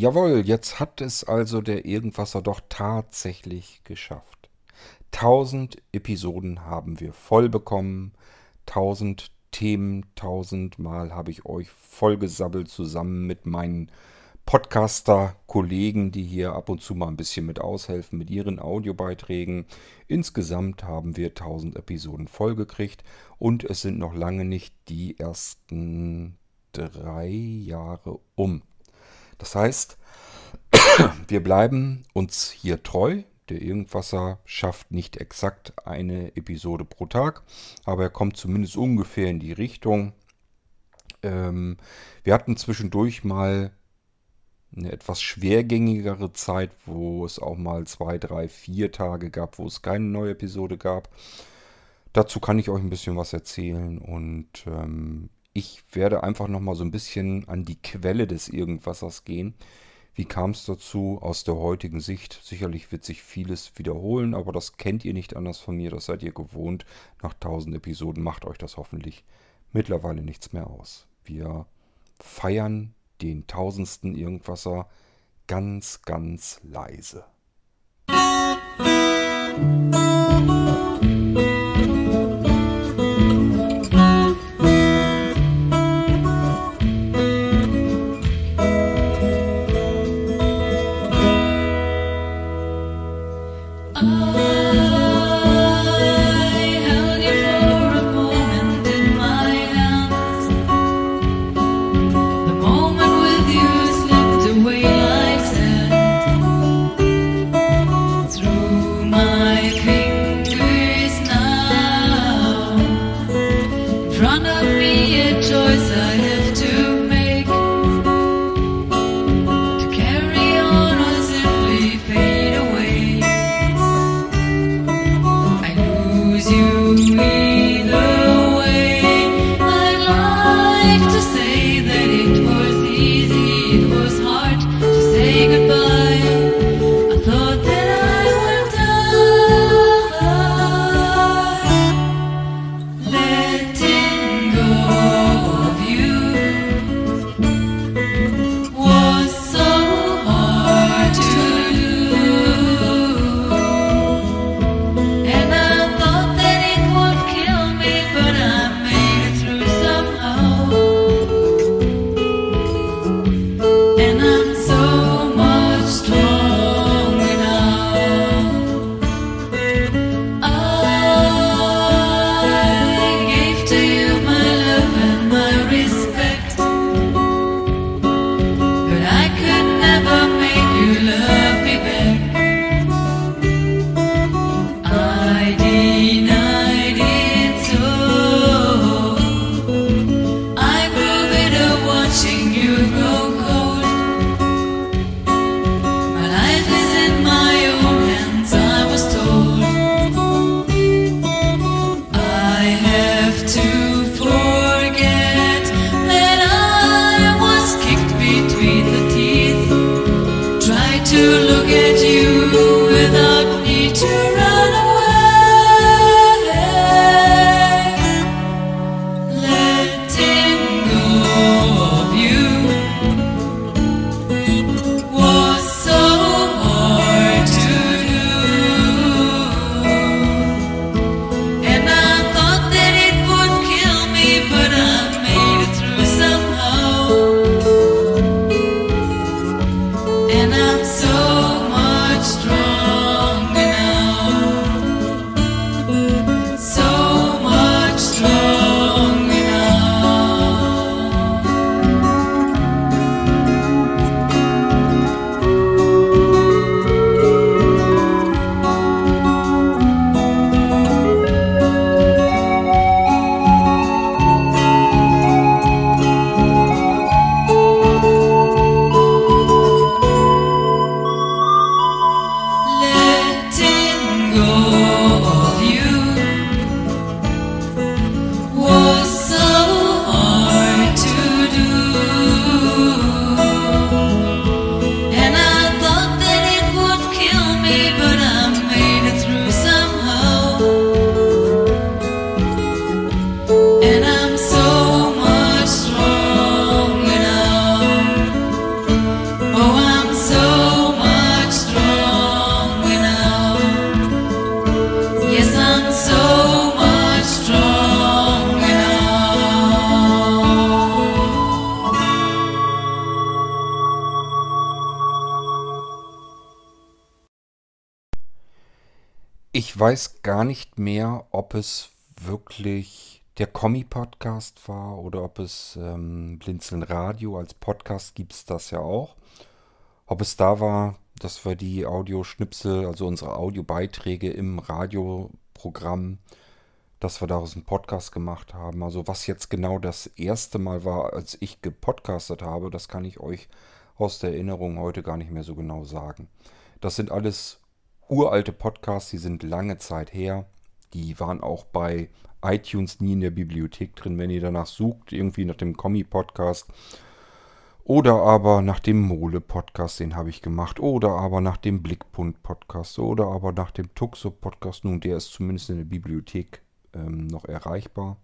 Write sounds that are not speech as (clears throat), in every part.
Jawohl, jetzt hat es also der Irgendwasser doch tatsächlich geschafft. Tausend Episoden haben wir voll bekommen, tausend Themen, tausendmal habe ich euch vollgesabbelt zusammen mit meinen Podcaster-Kollegen, die hier ab und zu mal ein bisschen mit aushelfen mit ihren Audiobeiträgen. Insgesamt haben wir 1000 Episoden vollgekriegt und es sind noch lange nicht die ersten drei Jahre um. Das heißt, (clears throat) wir bleiben uns hier treu. Der Irgendwasser schafft nicht exakt eine Episode pro Tag, aber er kommt zumindest ungefähr in die Richtung. Ähm, wir hatten zwischendurch mal eine etwas schwergängigere Zeit, wo es auch mal zwei, drei, vier Tage gab, wo es keine neue Episode gab. Dazu kann ich euch ein bisschen was erzählen und ähm, ich werde einfach nochmal so ein bisschen an die Quelle des Irgendwassers gehen. Wie kam es dazu aus der heutigen Sicht? Sicherlich wird sich vieles wiederholen, aber das kennt ihr nicht anders von mir, das seid ihr gewohnt. Nach tausend Episoden macht euch das hoffentlich mittlerweile nichts mehr aus. Wir feiern den tausendsten Irgendwasser ganz, ganz leise. Ich weiß gar nicht mehr, ob es wirklich der Kommi-Podcast war oder ob es ähm, Blinzeln Radio als Podcast gibt es das ja auch. Ob es da war, dass wir die Audioschnipsel, also unsere Audiobeiträge im Radioprogramm, dass wir daraus einen Podcast gemacht haben. Also was jetzt genau das erste Mal war, als ich gepodcastet habe, das kann ich euch aus der Erinnerung heute gar nicht mehr so genau sagen. Das sind alles uralte Podcasts, die sind lange Zeit her. Die waren auch bei iTunes nie in der Bibliothek drin. Wenn ihr danach sucht, irgendwie nach dem Kommi-Podcast oder aber nach dem Mole-Podcast, den habe ich gemacht. Oder aber nach dem Blickpunkt-Podcast. Oder aber nach dem Tuxo-Podcast. Nun, der ist zumindest in der Bibliothek ähm, noch erreichbar.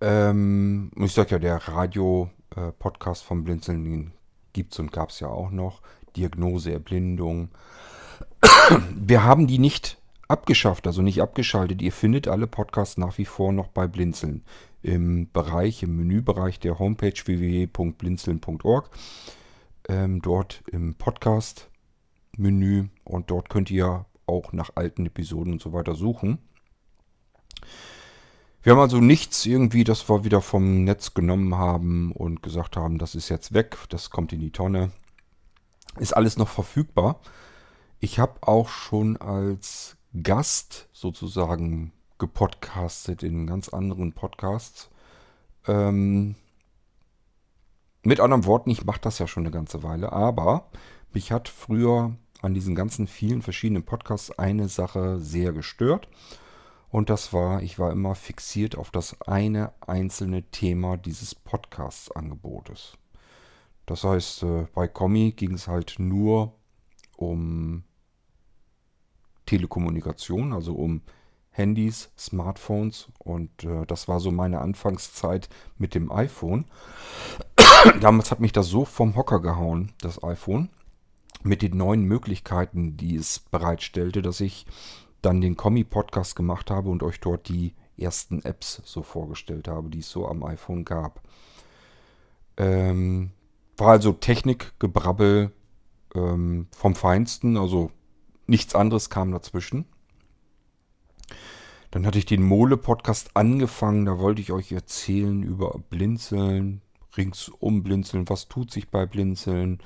Ähm, ich sage ja, der Radio-Podcast äh, vom Blinzeln, gibt es und gab es ja auch noch. Diagnose, Erblindung, wir haben die nicht abgeschafft, also nicht abgeschaltet. Ihr findet alle Podcasts nach wie vor noch bei Blinzeln. Im Bereich, im Menübereich der Homepage www.blinzeln.org. Ähm, dort im Podcast-Menü und dort könnt ihr auch nach alten Episoden und so weiter suchen. Wir haben also nichts irgendwie, das wir wieder vom Netz genommen haben und gesagt haben, das ist jetzt weg, das kommt in die Tonne. Ist alles noch verfügbar. Ich habe auch schon als Gast sozusagen gepodcastet in ganz anderen Podcasts. Ähm, mit anderen Worten, ich mache das ja schon eine ganze Weile, aber mich hat früher an diesen ganzen vielen verschiedenen Podcasts eine Sache sehr gestört. Und das war, ich war immer fixiert auf das eine einzelne Thema dieses Podcasts-Angebotes. Das heißt, äh, bei Kommi ging es halt nur um Telekommunikation, also um Handys, Smartphones und äh, das war so meine Anfangszeit mit dem iPhone. (coughs) Damals hat mich das so vom Hocker gehauen, das iPhone, mit den neuen Möglichkeiten, die es bereitstellte, dass ich dann den Kommi-Podcast gemacht habe und euch dort die ersten Apps so vorgestellt habe, die es so am iPhone gab. Ähm, war also Technikgebrabbel ähm, vom Feinsten, also nichts anderes kam dazwischen. Dann hatte ich den Mole-Podcast angefangen. Da wollte ich euch erzählen über Blinzeln, ringsum Blinzeln. Was tut sich bei Blinzeln?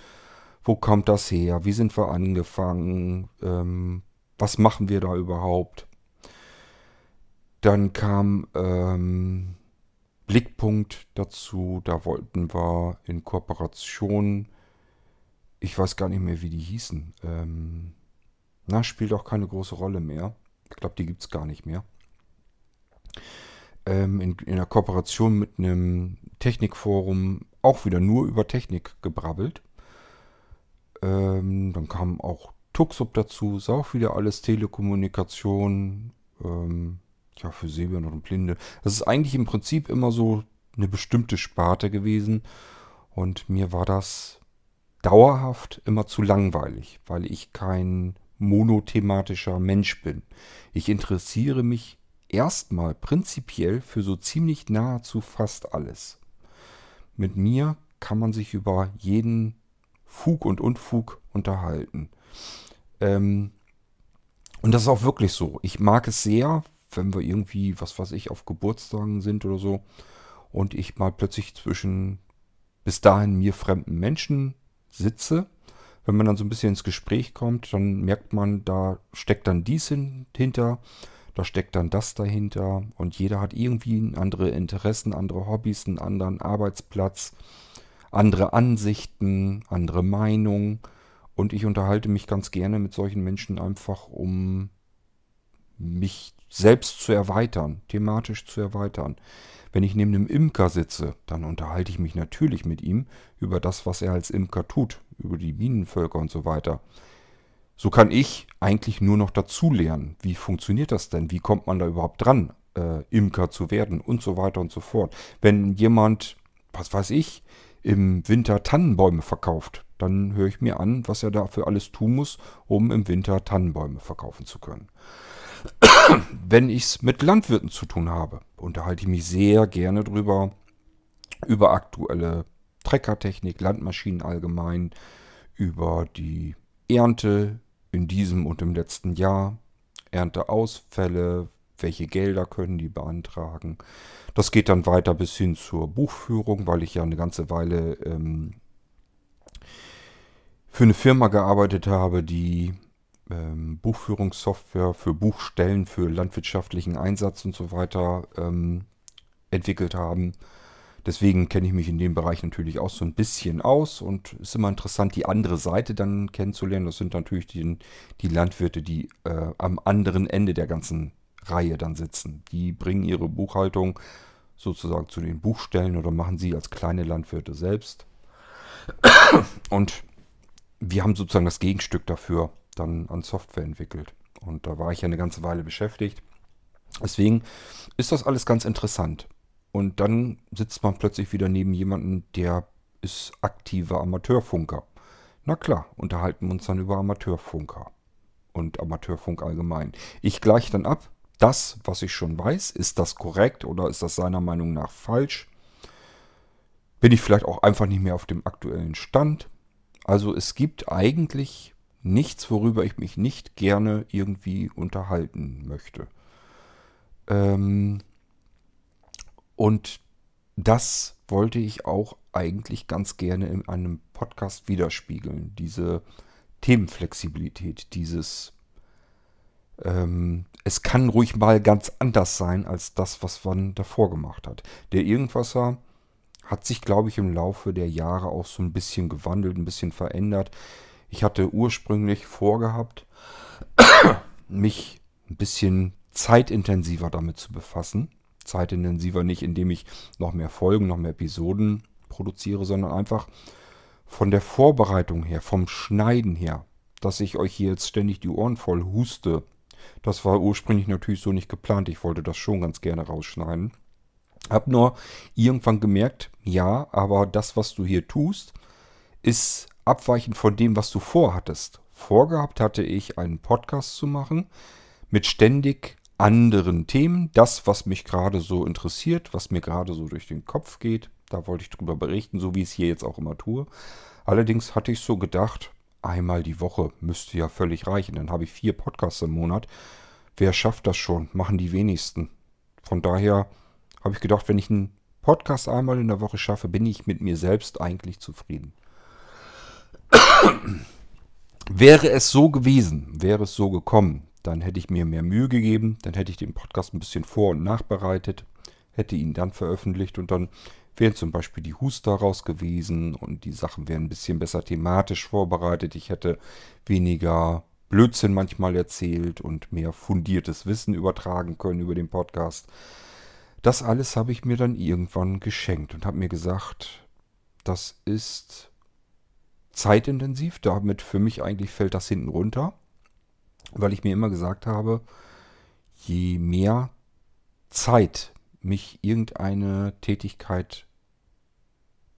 Wo kommt das her? Wie sind wir angefangen? Ähm, was machen wir da überhaupt? Dann kam ähm, Blickpunkt dazu. Da wollten wir in Kooperation, ich weiß gar nicht mehr, wie die hießen, ähm, na, spielt auch keine große Rolle mehr. Ich glaube, die gibt es gar nicht mehr. Ähm, in, in einer Kooperation mit einem Technikforum auch wieder nur über Technik gebrabbelt. Ähm, dann kam auch Tuxup dazu, ist auch wieder alles Telekommunikation, ähm, ja, für Sehbehinderte und Blinde. Das ist eigentlich im Prinzip immer so eine bestimmte Sparte gewesen. Und mir war das dauerhaft immer zu langweilig, weil ich kein monothematischer Mensch bin. Ich interessiere mich erstmal prinzipiell für so ziemlich nahezu fast alles. Mit mir kann man sich über jeden Fug und Unfug unterhalten. Ähm, und das ist auch wirklich so. Ich mag es sehr, wenn wir irgendwie, was weiß ich, auf Geburtstagen sind oder so und ich mal plötzlich zwischen bis dahin mir fremden Menschen sitze wenn man dann so ein bisschen ins Gespräch kommt, dann merkt man, da steckt dann dies hinter, da steckt dann das dahinter und jeder hat irgendwie andere Interessen, andere Hobbys, einen anderen Arbeitsplatz, andere Ansichten, andere Meinungen und ich unterhalte mich ganz gerne mit solchen Menschen einfach, um mich selbst zu erweitern, thematisch zu erweitern. Wenn ich neben einem Imker sitze, dann unterhalte ich mich natürlich mit ihm über das, was er als Imker tut, über die Bienenvölker und so weiter. So kann ich eigentlich nur noch dazulernen. Wie funktioniert das denn? Wie kommt man da überhaupt dran, äh, Imker zu werden und so weiter und so fort. Wenn jemand, was weiß ich, im Winter Tannenbäume verkauft, dann höre ich mir an, was er dafür alles tun muss, um im Winter Tannenbäume verkaufen zu können. Wenn ich es mit Landwirten zu tun habe, unterhalte ich mich sehr gerne drüber, über aktuelle Treckertechnik, Landmaschinen allgemein, über die Ernte, in diesem und im letzten Jahr, Ernteausfälle, welche Gelder können die beantragen. Das geht dann weiter bis hin zur Buchführung, weil ich ja eine ganze Weile ähm, für eine Firma gearbeitet habe, die ähm, Buchführungssoftware für Buchstellen, für landwirtschaftlichen Einsatz und so weiter ähm, entwickelt haben. Deswegen kenne ich mich in dem Bereich natürlich auch so ein bisschen aus und es ist immer interessant, die andere Seite dann kennenzulernen. Das sind natürlich die, die Landwirte, die äh, am anderen Ende der ganzen Reihe dann sitzen. Die bringen ihre Buchhaltung sozusagen zu den Buchstellen oder machen sie als kleine Landwirte selbst. Und wir haben sozusagen das Gegenstück dafür dann an Software entwickelt. Und da war ich ja eine ganze Weile beschäftigt. Deswegen ist das alles ganz interessant. Und dann sitzt man plötzlich wieder neben jemandem, der ist aktiver Amateurfunker. Na klar, unterhalten wir uns dann über Amateurfunker und Amateurfunk allgemein. Ich gleiche dann ab, das, was ich schon weiß, ist das korrekt oder ist das seiner Meinung nach falsch? Bin ich vielleicht auch einfach nicht mehr auf dem aktuellen Stand? Also es gibt eigentlich nichts, worüber ich mich nicht gerne irgendwie unterhalten möchte. Ähm, und das wollte ich auch eigentlich ganz gerne in einem Podcast widerspiegeln. Diese Themenflexibilität, dieses ähm, es kann ruhig mal ganz anders sein als das, was man davor gemacht hat. Der Irgendwasser hat sich, glaube ich, im Laufe der Jahre auch so ein bisschen gewandelt, ein bisschen verändert. Ich hatte ursprünglich vorgehabt, (coughs) mich ein bisschen zeitintensiver damit zu befassen zeitintensiver nicht, indem ich noch mehr Folgen, noch mehr Episoden produziere, sondern einfach von der Vorbereitung her, vom Schneiden her, dass ich euch hier jetzt ständig die Ohren voll huste. Das war ursprünglich natürlich so nicht geplant. Ich wollte das schon ganz gerne rausschneiden. Hab nur irgendwann gemerkt, ja, aber das, was du hier tust, ist abweichend von dem, was du vorhattest. Vorgehabt hatte ich, einen Podcast zu machen mit ständig anderen Themen. Das, was mich gerade so interessiert, was mir gerade so durch den Kopf geht, da wollte ich drüber berichten, so wie ich es hier jetzt auch immer tue. Allerdings hatte ich so gedacht, einmal die Woche müsste ja völlig reichen. Dann habe ich vier Podcasts im Monat. Wer schafft das schon? Machen die wenigsten. Von daher habe ich gedacht, wenn ich einen Podcast einmal in der Woche schaffe, bin ich mit mir selbst eigentlich zufrieden. Wäre es so gewesen, wäre es so gekommen, dann hätte ich mir mehr Mühe gegeben, dann hätte ich den Podcast ein bisschen vor- und nachbereitet, hätte ihn dann veröffentlicht und dann wären zum Beispiel die Huster raus gewesen und die Sachen wären ein bisschen besser thematisch vorbereitet. Ich hätte weniger Blödsinn manchmal erzählt und mehr fundiertes Wissen übertragen können über den Podcast. Das alles habe ich mir dann irgendwann geschenkt und habe mir gesagt, das ist zeitintensiv, damit für mich eigentlich fällt das hinten runter weil ich mir immer gesagt habe, je mehr Zeit mich irgendeine Tätigkeit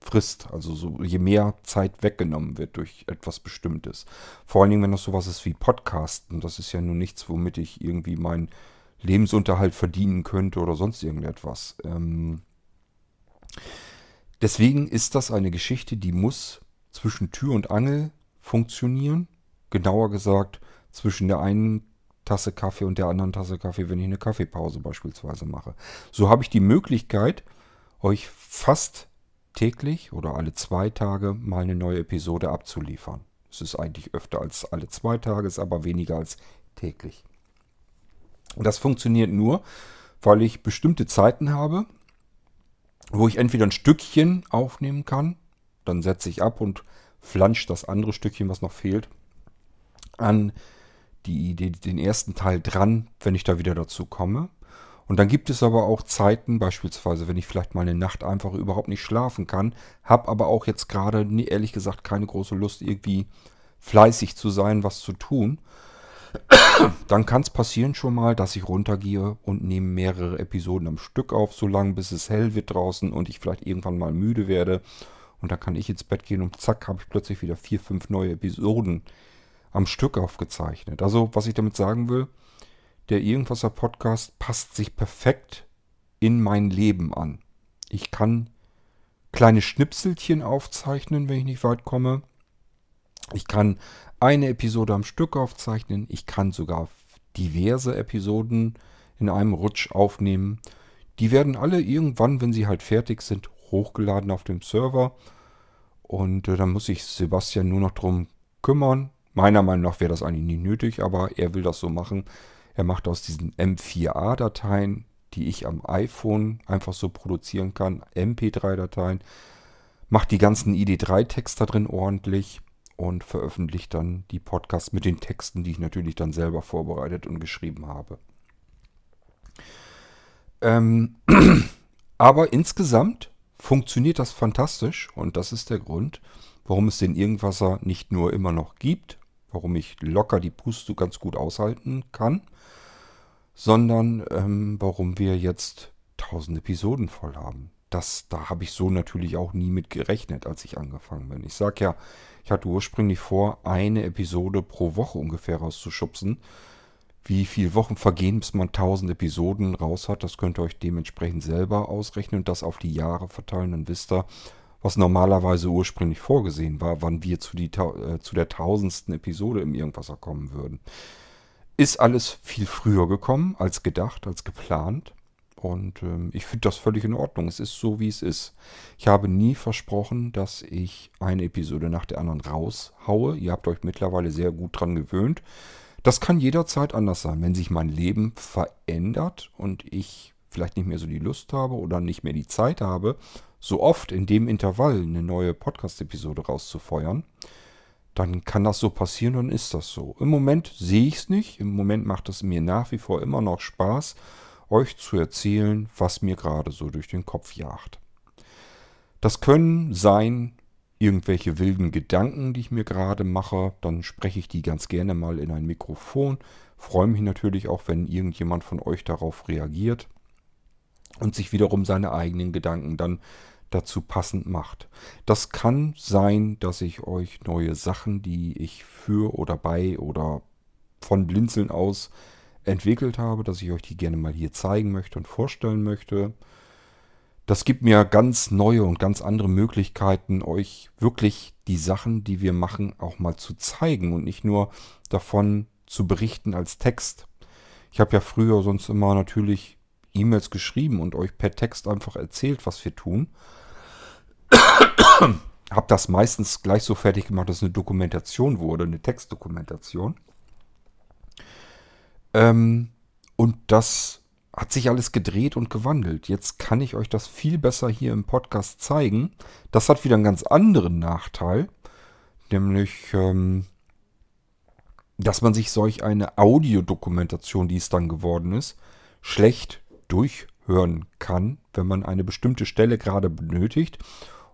frisst, also so, je mehr Zeit weggenommen wird durch etwas Bestimmtes. Vor allen Dingen, wenn das sowas ist wie Podcasten, das ist ja nun nichts, womit ich irgendwie meinen Lebensunterhalt verdienen könnte oder sonst irgendetwas. Ähm deswegen ist das eine Geschichte, die muss zwischen Tür und Angel funktionieren. Genauer gesagt, zwischen der einen Tasse Kaffee und der anderen Tasse Kaffee, wenn ich eine Kaffeepause beispielsweise mache. So habe ich die Möglichkeit, euch fast täglich oder alle zwei Tage mal eine neue Episode abzuliefern. Es ist eigentlich öfter als alle zwei Tage, ist aber weniger als täglich. Und das funktioniert nur, weil ich bestimmte Zeiten habe, wo ich entweder ein Stückchen aufnehmen kann, dann setze ich ab und flansche das andere Stückchen, was noch fehlt, an die, die, den ersten Teil dran, wenn ich da wieder dazu komme. Und dann gibt es aber auch Zeiten, beispielsweise, wenn ich vielleicht mal eine Nacht einfach überhaupt nicht schlafen kann, habe aber auch jetzt gerade, ehrlich gesagt, keine große Lust, irgendwie fleißig zu sein, was zu tun. Dann kann es passieren schon mal, dass ich runtergehe und nehme mehrere Episoden am Stück auf, so lange bis es hell wird draußen und ich vielleicht irgendwann mal müde werde. Und dann kann ich ins Bett gehen und zack, habe ich plötzlich wieder vier, fünf neue Episoden am Stück aufgezeichnet. Also, was ich damit sagen will, der Irgendwasser Podcast passt sich perfekt in mein Leben an. Ich kann kleine Schnipselchen aufzeichnen, wenn ich nicht weit komme. Ich kann eine Episode am Stück aufzeichnen. Ich kann sogar diverse Episoden in einem Rutsch aufnehmen. Die werden alle irgendwann, wenn sie halt fertig sind, hochgeladen auf dem Server. Und äh, dann muss sich Sebastian nur noch drum kümmern. Meiner Meinung nach wäre das eigentlich nicht nötig, aber er will das so machen. Er macht aus diesen M4A-Dateien, die ich am iPhone einfach so produzieren kann, MP3-Dateien, macht die ganzen ID3-Texte drin ordentlich und veröffentlicht dann die Podcasts mit den Texten, die ich natürlich dann selber vorbereitet und geschrieben habe. Ähm, (clears throat) aber insgesamt funktioniert das fantastisch und das ist der Grund, warum es den Irgendwasser nicht nur immer noch gibt, warum ich locker die Puste ganz gut aushalten kann, sondern ähm, warum wir jetzt 1000 Episoden voll haben. Das, da habe ich so natürlich auch nie mit gerechnet, als ich angefangen bin. Ich sage ja, ich hatte ursprünglich vor, eine Episode pro Woche ungefähr rauszuschubsen. Wie viele Wochen vergehen, bis man 1000 Episoden raus hat, das könnt ihr euch dementsprechend selber ausrechnen und das auf die Jahre verteilen. Dann wisst ihr, was normalerweise ursprünglich vorgesehen war, wann wir zu, die, äh, zu der tausendsten Episode im Irgendwasser kommen würden. Ist alles viel früher gekommen als gedacht, als geplant. Und ähm, ich finde das völlig in Ordnung. Es ist so, wie es ist. Ich habe nie versprochen, dass ich eine Episode nach der anderen raushaue. Ihr habt euch mittlerweile sehr gut dran gewöhnt. Das kann jederzeit anders sein. Wenn sich mein Leben verändert und ich vielleicht nicht mehr so die Lust habe oder nicht mehr die Zeit habe, so oft in dem Intervall eine neue Podcast-Episode rauszufeuern, dann kann das so passieren und ist das so. Im Moment sehe ich es nicht. Im Moment macht es mir nach wie vor immer noch Spaß, euch zu erzählen, was mir gerade so durch den Kopf jagt. Das können sein irgendwelche wilden Gedanken, die ich mir gerade mache, dann spreche ich die ganz gerne mal in ein Mikrofon. Freue mich natürlich auch, wenn irgendjemand von euch darauf reagiert und sich wiederum seine eigenen Gedanken dann dazu passend macht. Das kann sein, dass ich euch neue Sachen, die ich für oder bei oder von Blinzeln aus entwickelt habe, dass ich euch die gerne mal hier zeigen möchte und vorstellen möchte. Das gibt mir ganz neue und ganz andere Möglichkeiten, euch wirklich die Sachen, die wir machen, auch mal zu zeigen und nicht nur davon zu berichten als Text. Ich habe ja früher sonst immer natürlich E-Mails geschrieben und euch per Text einfach erzählt, was wir tun. (coughs) habe das meistens gleich so fertig gemacht, dass eine Dokumentation wurde, eine Textdokumentation. Ähm, und das hat sich alles gedreht und gewandelt. Jetzt kann ich euch das viel besser hier im Podcast zeigen. Das hat wieder einen ganz anderen Nachteil, nämlich, ähm, dass man sich solch eine Audiodokumentation, die es dann geworden ist, schlecht durchhören kann, wenn man eine bestimmte Stelle gerade benötigt,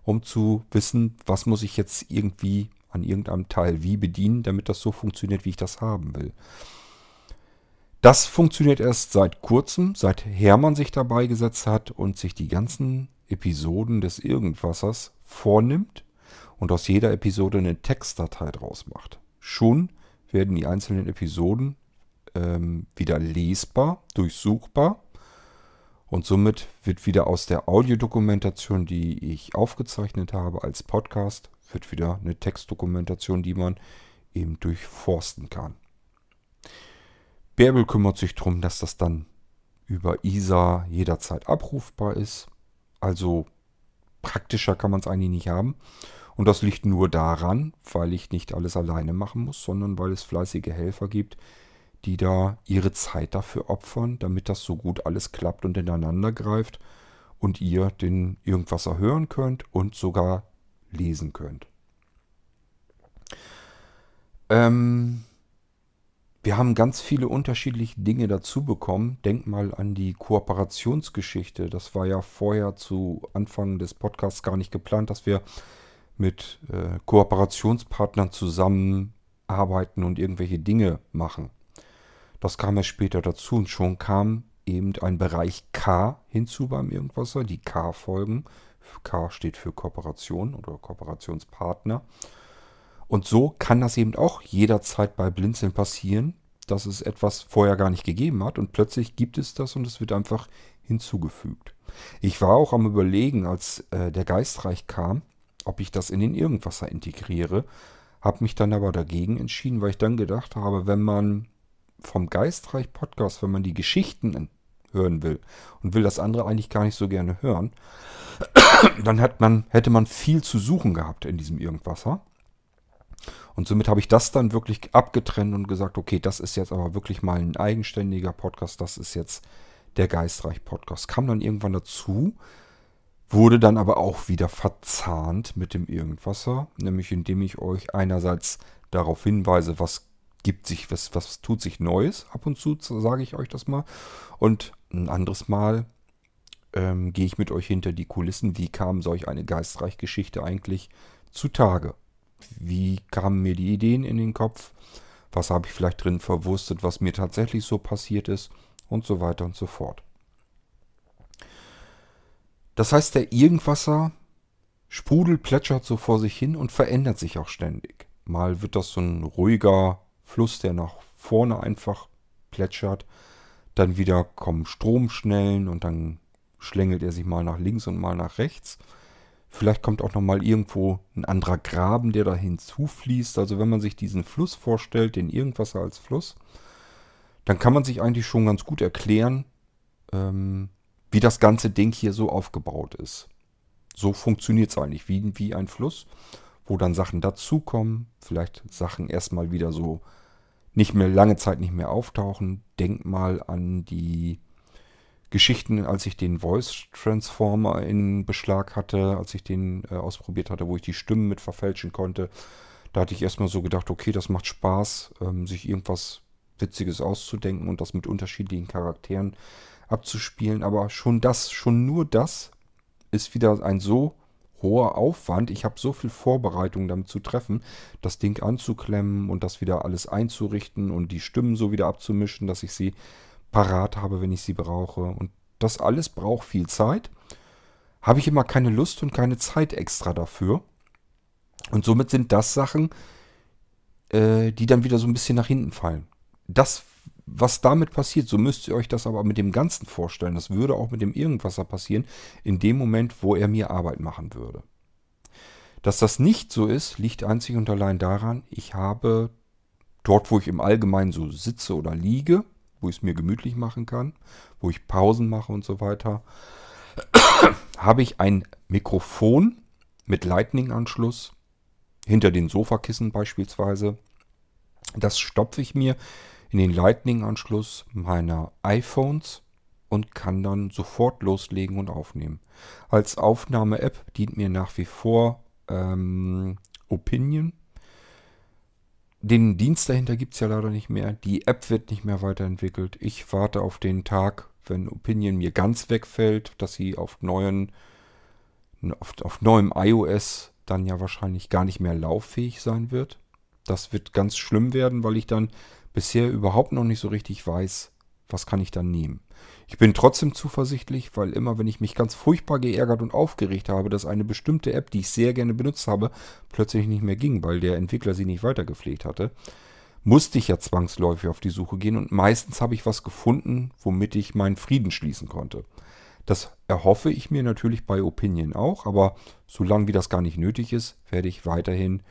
um zu wissen, was muss ich jetzt irgendwie an irgendeinem Teil wie bedienen, damit das so funktioniert, wie ich das haben will. Das funktioniert erst seit kurzem, seit Hermann sich dabei gesetzt hat und sich die ganzen Episoden des Irgendwassers vornimmt und aus jeder Episode eine Textdatei draus macht. Schon werden die einzelnen Episoden ähm, wieder lesbar, durchsuchbar und somit wird wieder aus der Audiodokumentation, die ich aufgezeichnet habe als Podcast, wird wieder eine Textdokumentation, die man eben durchforsten kann. Bärbel kümmert sich darum, dass das dann über ISA jederzeit abrufbar ist. Also praktischer kann man es eigentlich nicht haben. Und das liegt nur daran, weil ich nicht alles alleine machen muss, sondern weil es fleißige Helfer gibt, die da ihre Zeit dafür opfern, damit das so gut alles klappt und ineinander greift und ihr den Irgendwasser hören könnt und sogar lesen könnt. Ähm, wir haben ganz viele unterschiedliche Dinge dazu bekommen. Denk mal an die Kooperationsgeschichte. Das war ja vorher zu Anfang des Podcasts gar nicht geplant, dass wir mit äh, Kooperationspartnern zusammenarbeiten und irgendwelche Dinge machen. Das kam ja später dazu und schon kam eben ein Bereich K hinzu beim Irgendwasser, die K-Folgen. K steht für Kooperation oder Kooperationspartner. Und so kann das eben auch jederzeit bei Blinzeln passieren, dass es etwas vorher gar nicht gegeben hat und plötzlich gibt es das und es wird einfach hinzugefügt. Ich war auch am Überlegen, als äh, der Geistreich kam, ob ich das in den Irgendwasser integriere, Habe mich dann aber dagegen entschieden, weil ich dann gedacht habe, wenn man vom Geistreich Podcast, wenn man die Geschichten hören will und will das andere eigentlich gar nicht so gerne hören, dann hat man, hätte man viel zu suchen gehabt in diesem Irgendwasser. Und somit habe ich das dann wirklich abgetrennt und gesagt, okay, das ist jetzt aber wirklich mal ein eigenständiger Podcast, das ist jetzt der Geistreich Podcast. Kam dann irgendwann dazu, wurde dann aber auch wieder verzahnt mit dem Irgendwasser, nämlich indem ich euch einerseits darauf hinweise, was gibt sich, was, was tut sich Neues, ab und zu sage ich euch das mal, und ein anderes Mal ähm, gehe ich mit euch hinter die Kulissen, wie kam solch eine Geistreich-Geschichte eigentlich zutage. Wie kamen mir die Ideen in den Kopf? Was habe ich vielleicht drin verwurstet, was mir tatsächlich so passiert ist? Und so weiter und so fort. Das heißt, der Irgendwasser sprudelt, plätschert so vor sich hin und verändert sich auch ständig. Mal wird das so ein ruhiger Fluss, der nach vorne einfach plätschert. Dann wieder kommen Stromschnellen und dann schlängelt er sich mal nach links und mal nach rechts. Vielleicht kommt auch noch mal irgendwo ein anderer Graben, der da hinzufließt. Also wenn man sich diesen Fluss vorstellt, den Irgendwasser als Fluss, dann kann man sich eigentlich schon ganz gut erklären, ähm, wie das ganze Ding hier so aufgebaut ist. So funktioniert es eigentlich, wie, wie ein Fluss, wo dann Sachen dazukommen, vielleicht Sachen erstmal wieder so nicht mehr lange Zeit nicht mehr auftauchen. Denk mal an die Geschichten, als ich den Voice Transformer in Beschlag hatte, als ich den äh, ausprobiert hatte, wo ich die Stimmen mit verfälschen konnte. Da hatte ich erstmal so gedacht, okay, das macht Spaß, ähm, sich irgendwas Witziges auszudenken und das mit unterschiedlichen Charakteren abzuspielen. Aber schon das, schon nur das ist wieder ein so hoher Aufwand. Ich habe so viel Vorbereitung damit zu treffen, das Ding anzuklemmen und das wieder alles einzurichten und die Stimmen so wieder abzumischen, dass ich sie parat habe, wenn ich sie brauche. Und das alles braucht viel Zeit. Habe ich immer keine Lust und keine Zeit extra dafür. Und somit sind das Sachen, äh, die dann wieder so ein bisschen nach hinten fallen. Das, was damit passiert, so müsst ihr euch das aber mit dem Ganzen vorstellen. Das würde auch mit dem Irgendwasser passieren, in dem Moment, wo er mir Arbeit machen würde. Dass das nicht so ist, liegt einzig und allein daran, ich habe dort, wo ich im Allgemeinen so sitze oder liege, wo ich es mir gemütlich machen kann, wo ich Pausen mache und so weiter, (coughs) habe ich ein Mikrofon mit Lightning-Anschluss hinter den Sofakissen beispielsweise. Das stopfe ich mir in den Lightning-Anschluss meiner iPhones und kann dann sofort loslegen und aufnehmen. Als Aufnahme-App dient mir nach wie vor ähm, Opinion den Dienst dahinter gibt es ja leider nicht mehr. Die App wird nicht mehr weiterentwickelt. Ich warte auf den Tag, wenn Opinion mir ganz wegfällt, dass sie auf neuen, auf, auf neuem iOS dann ja wahrscheinlich gar nicht mehr lauffähig sein wird. Das wird ganz schlimm werden, weil ich dann bisher überhaupt noch nicht so richtig weiß, was kann ich dann nehmen. Ich bin trotzdem zuversichtlich, weil immer, wenn ich mich ganz furchtbar geärgert und aufgeregt habe, dass eine bestimmte App, die ich sehr gerne benutzt habe, plötzlich nicht mehr ging, weil der Entwickler sie nicht weitergepflegt hatte, musste ich ja zwangsläufig auf die Suche gehen und meistens habe ich was gefunden, womit ich meinen Frieden schließen konnte. Das erhoffe ich mir natürlich bei Opinion auch, aber solange wie das gar nicht nötig ist, werde ich weiterhin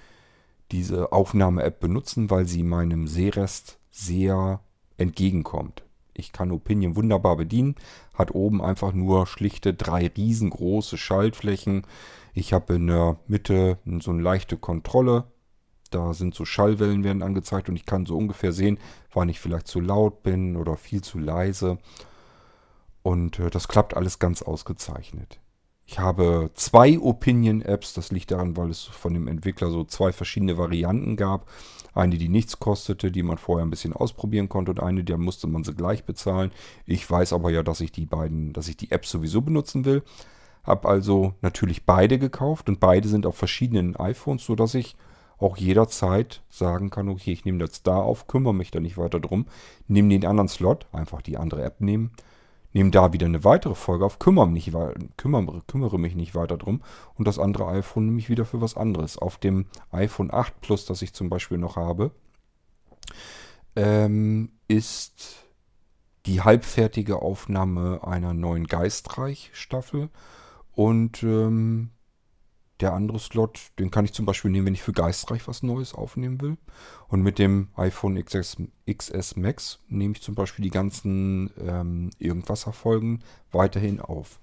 diese Aufnahme-App benutzen, weil sie meinem Sehrest sehr entgegenkommt. Ich kann Opinion wunderbar bedienen. Hat oben einfach nur schlichte drei riesengroße Schaltflächen. Ich habe in der Mitte so eine leichte Kontrolle. Da sind so Schallwellen werden angezeigt und ich kann so ungefähr sehen, wann ich vielleicht zu laut bin oder viel zu leise. Und äh, das klappt alles ganz ausgezeichnet. Ich habe zwei Opinion-Apps. Das liegt daran, weil es von dem Entwickler so zwei verschiedene Varianten gab. Eine, die nichts kostete, die man vorher ein bisschen ausprobieren konnte und eine, der musste man sie gleich bezahlen. Ich weiß aber ja, dass ich die beiden, dass ich die Apps sowieso benutzen will. Habe also natürlich beide gekauft und beide sind auf verschiedenen iPhones, sodass ich auch jederzeit sagen kann, okay, ich nehme das da auf, kümmere mich da nicht weiter drum, nehme den anderen Slot, einfach die andere App nehmen nehme da wieder eine weitere Folge auf, kümmere mich, kümmere, kümmere mich nicht weiter drum und das andere iPhone nehme ich wieder für was anderes. Auf dem iPhone 8 Plus, das ich zum Beispiel noch habe, ähm, ist die halbfertige Aufnahme einer neuen Geistreich-Staffel und ähm, der andere Slot, den kann ich zum Beispiel nehmen, wenn ich für Geistreich was Neues aufnehmen will. Und mit dem iPhone XS, XS Max nehme ich zum Beispiel die ganzen ähm, Irgendwasser-Folgen weiterhin auf.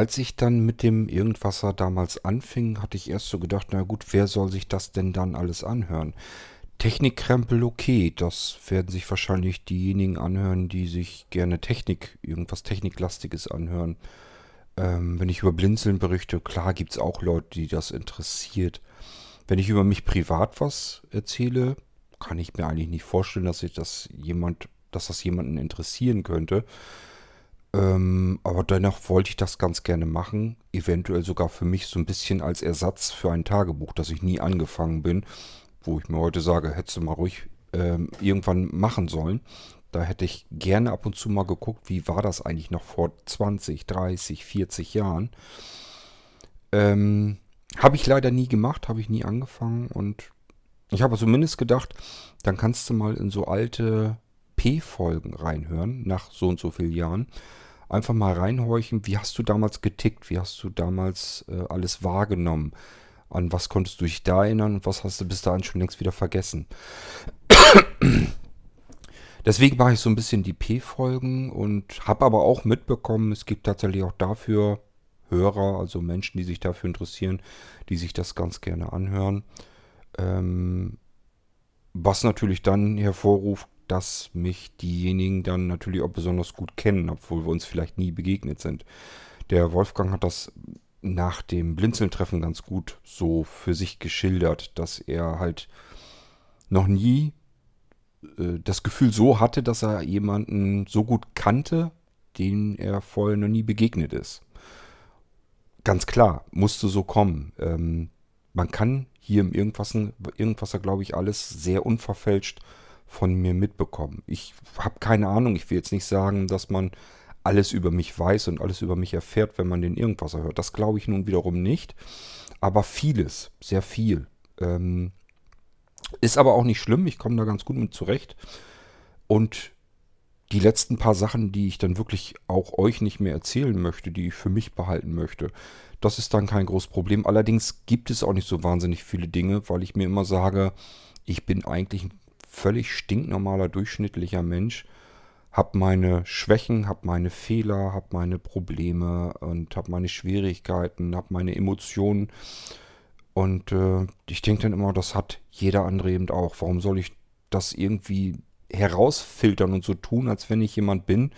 Als ich dann mit dem Irgendwasser damals anfing, hatte ich erst so gedacht, na gut, wer soll sich das denn dann alles anhören? Technikkrempel okay, das werden sich wahrscheinlich diejenigen anhören, die sich gerne Technik, irgendwas Techniklastiges anhören. Ähm, wenn ich über Blinzeln berichte, klar gibt es auch Leute, die das interessiert. Wenn ich über mich privat was erzähle, kann ich mir eigentlich nicht vorstellen, dass ich das jemand, dass das jemanden interessieren könnte. Ähm, aber dennoch wollte ich das ganz gerne machen. Eventuell sogar für mich so ein bisschen als Ersatz für ein Tagebuch, das ich nie angefangen bin. Wo ich mir heute sage, hättest du mal ruhig ähm, irgendwann machen sollen. Da hätte ich gerne ab und zu mal geguckt, wie war das eigentlich noch vor 20, 30, 40 Jahren. Ähm, habe ich leider nie gemacht, habe ich nie angefangen und ich habe zumindest gedacht, dann kannst du mal in so alte P-Folgen reinhören, nach so und so vielen Jahren. Einfach mal reinhorchen, wie hast du damals getickt, wie hast du damals äh, alles wahrgenommen, an was konntest du dich da erinnern und was hast du bis dahin schon längst wieder vergessen. (coughs) Deswegen mache ich so ein bisschen die P-Folgen und habe aber auch mitbekommen, es gibt tatsächlich auch dafür Hörer, also Menschen, die sich dafür interessieren, die sich das ganz gerne anhören. Ähm, was natürlich dann hervorruft, dass mich diejenigen dann natürlich auch besonders gut kennen, obwohl wir uns vielleicht nie begegnet sind. Der Wolfgang hat das nach dem Blinzeln-Treffen ganz gut so für sich geschildert, dass er halt noch nie äh, das Gefühl so hatte, dass er jemanden so gut kannte, den er vorher noch nie begegnet ist. Ganz klar, musste so kommen. Ähm, man kann hier im Irgendwasser, Irgendwasser glaube ich, alles sehr unverfälscht von mir mitbekommen. Ich habe keine Ahnung, ich will jetzt nicht sagen, dass man alles über mich weiß und alles über mich erfährt, wenn man den Irgendwasser hört. Das glaube ich nun wiederum nicht. Aber vieles, sehr viel. Ähm, ist aber auch nicht schlimm, ich komme da ganz gut mit zurecht. Und die letzten paar Sachen, die ich dann wirklich auch euch nicht mehr erzählen möchte, die ich für mich behalten möchte, das ist dann kein großes Problem. Allerdings gibt es auch nicht so wahnsinnig viele Dinge, weil ich mir immer sage, ich bin eigentlich völlig stinknormaler, durchschnittlicher Mensch, habe meine Schwächen, habe meine Fehler, habe meine Probleme und habe meine Schwierigkeiten, habe meine Emotionen. Und äh, ich denke dann immer, das hat jeder andere eben auch. Warum soll ich das irgendwie herausfiltern und so tun, als wenn ich jemand bin,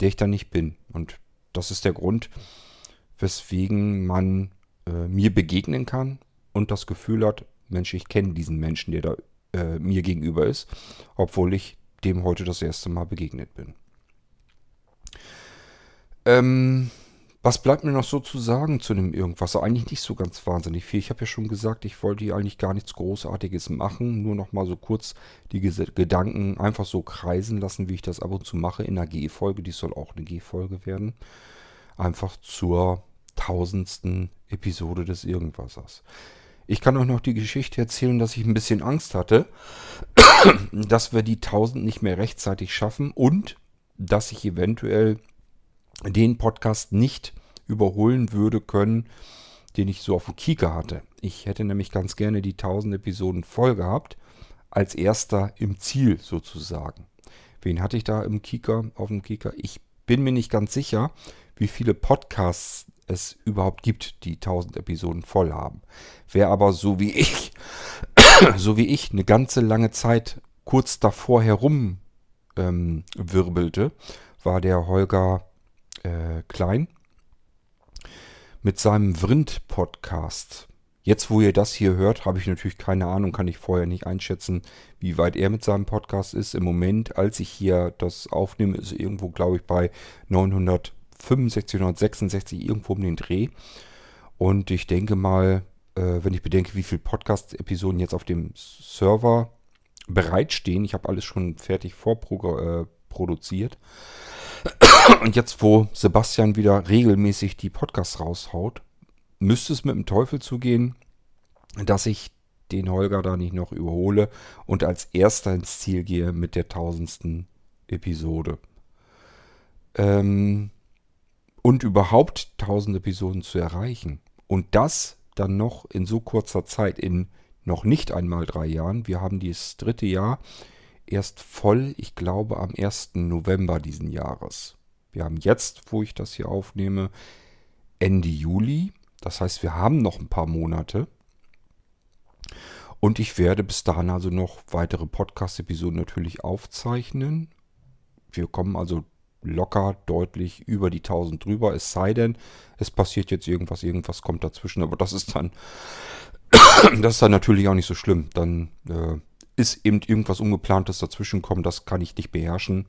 der ich dann nicht bin? Und das ist der Grund, weswegen man äh, mir begegnen kann und das Gefühl hat, Mensch, ich kenne diesen Menschen, der da äh, mir gegenüber ist, obwohl ich dem heute das erste Mal begegnet bin. Ähm, was bleibt mir noch so zu sagen zu dem Irgendwas? Eigentlich nicht so ganz wahnsinnig viel. Ich habe ja schon gesagt, ich wollte hier eigentlich gar nichts Großartiges machen. Nur noch mal so kurz die Gedanken einfach so kreisen lassen, wie ich das ab und zu mache in einer G-Folge. Die soll auch eine G-Folge werden. Einfach zur tausendsten Episode des Irgendwassers. Ich kann euch noch die Geschichte erzählen, dass ich ein bisschen Angst hatte, (coughs) dass wir die tausend nicht mehr rechtzeitig schaffen und dass ich eventuell den Podcast nicht überholen würde können, den ich so auf dem Kieker hatte. Ich hätte nämlich ganz gerne die 1000 Episoden voll gehabt, als erster im Ziel sozusagen. Wen hatte ich da im Kieker, auf dem Kieker? Ich bin mir nicht ganz sicher, wie viele Podcasts es überhaupt gibt, die 1000 Episoden voll haben. Wer aber so wie ich, (coughs) so wie ich, eine ganze lange Zeit kurz davor herum ähm, wirbelte, war der Holger äh, Klein mit seinem Vrind-Podcast. Jetzt, wo ihr das hier hört, habe ich natürlich keine Ahnung, kann ich vorher nicht einschätzen, wie weit er mit seinem Podcast ist. Im Moment, als ich hier das aufnehme, ist irgendwo, glaube ich, bei 965, 966, irgendwo um den Dreh. Und ich denke mal, äh, wenn ich bedenke, wie viele Podcast-Episoden jetzt auf dem Server bereitstehen, ich habe alles schon fertig vorproduziert, äh, und jetzt, wo Sebastian wieder regelmäßig die Podcasts raushaut, müsste es mit dem Teufel zugehen, dass ich den Holger da nicht noch überhole und als erster ins Ziel gehe mit der tausendsten Episode. Ähm, und überhaupt tausend Episoden zu erreichen. Und das dann noch in so kurzer Zeit, in noch nicht einmal drei Jahren. Wir haben dieses dritte Jahr erst voll, ich glaube, am 1. November diesen Jahres. Wir haben jetzt, wo ich das hier aufnehme, Ende Juli. Das heißt, wir haben noch ein paar Monate. Und ich werde bis dahin also noch weitere Podcast-Episoden natürlich aufzeichnen. Wir kommen also locker deutlich über die 1000 drüber, es sei denn, es passiert jetzt irgendwas, irgendwas kommt dazwischen, aber das ist dann, (coughs) das ist dann natürlich auch nicht so schlimm. Dann äh, ist eben irgendwas Ungeplantes dazwischen kommen, das kann ich nicht beherrschen.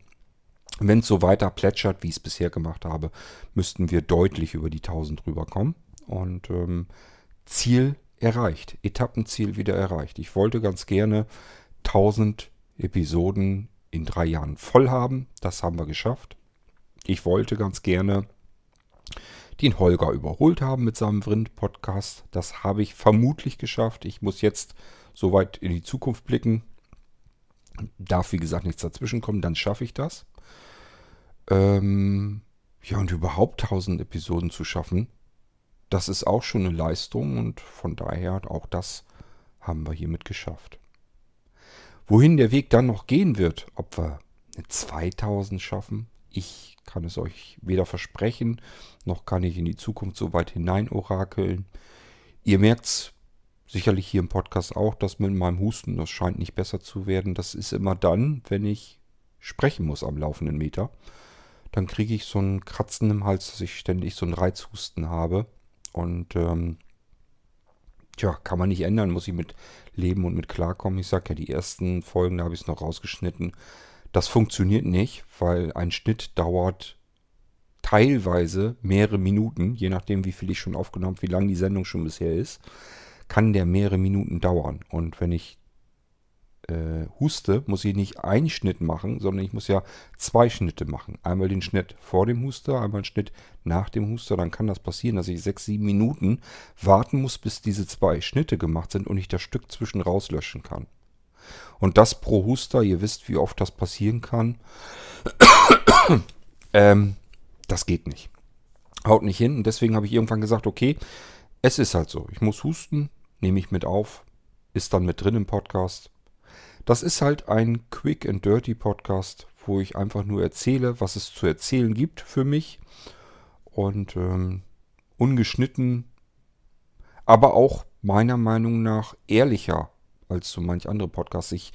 Wenn es so weiter plätschert, wie ich es bisher gemacht habe, müssten wir deutlich über die 1000 rüberkommen. Und ähm, Ziel erreicht, Etappenziel wieder erreicht. Ich wollte ganz gerne 1000 Episoden in drei Jahren voll haben. Das haben wir geschafft. Ich wollte ganz gerne den Holger überholt haben mit seinem Vrind-Podcast. Das habe ich vermutlich geschafft. Ich muss jetzt soweit in die Zukunft blicken. Darf, wie gesagt, nichts dazwischen kommen, dann schaffe ich das. Ähm, ja, und überhaupt 1000 Episoden zu schaffen, das ist auch schon eine Leistung und von daher auch das haben wir hiermit geschafft. Wohin der Weg dann noch gehen wird, ob wir eine 2000 schaffen, ich kann es euch weder versprechen, noch kann ich in die Zukunft so weit hinein orakeln. Ihr merkt es sicherlich hier im Podcast auch, dass mit meinem Husten, das scheint nicht besser zu werden. Das ist immer dann, wenn ich sprechen muss am laufenden Meter. Dann kriege ich so ein Kratzen im Hals, dass ich ständig so einen Reizhusten habe. Und ähm, tja, kann man nicht ändern, muss ich mit leben und mit klarkommen. Ich sage ja, die ersten Folgen, da habe ich es noch rausgeschnitten. Das funktioniert nicht, weil ein Schnitt dauert teilweise mehrere Minuten, je nachdem, wie viel ich schon aufgenommen habe, wie lang die Sendung schon bisher ist, kann der mehrere Minuten dauern. Und wenn ich äh, huste, muss ich nicht einen Schnitt machen, sondern ich muss ja zwei Schnitte machen. Einmal den Schnitt vor dem Huster, einmal den Schnitt nach dem Huster. Dann kann das passieren, dass ich sechs, sieben Minuten warten muss, bis diese zwei Schnitte gemacht sind und ich das Stück zwischen rauslöschen kann. Und das pro Huster, ihr wisst, wie oft das passieren kann. (coughs) ähm, das geht nicht. Haut nicht hin. Und deswegen habe ich irgendwann gesagt, okay, es ist halt so. Ich muss husten, nehme ich mit auf, ist dann mit drin im Podcast. Das ist halt ein Quick and Dirty Podcast, wo ich einfach nur erzähle, was es zu erzählen gibt für mich. Und ähm, ungeschnitten, aber auch meiner Meinung nach ehrlicher als so manch andere Podcasts. Ich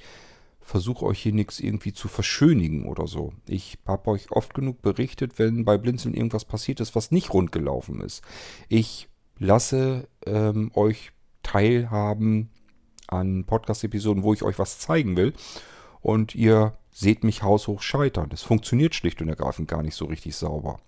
versuche euch hier nichts irgendwie zu verschönigen oder so. Ich habe euch oft genug berichtet, wenn bei Blinzeln irgendwas passiert ist, was nicht rund gelaufen ist. Ich lasse ähm, euch teilhaben an Podcast-Episoden, wo ich euch was zeigen will. Und ihr seht mich haushoch scheitern. Es funktioniert schlicht und ergreifend gar nicht so richtig sauber.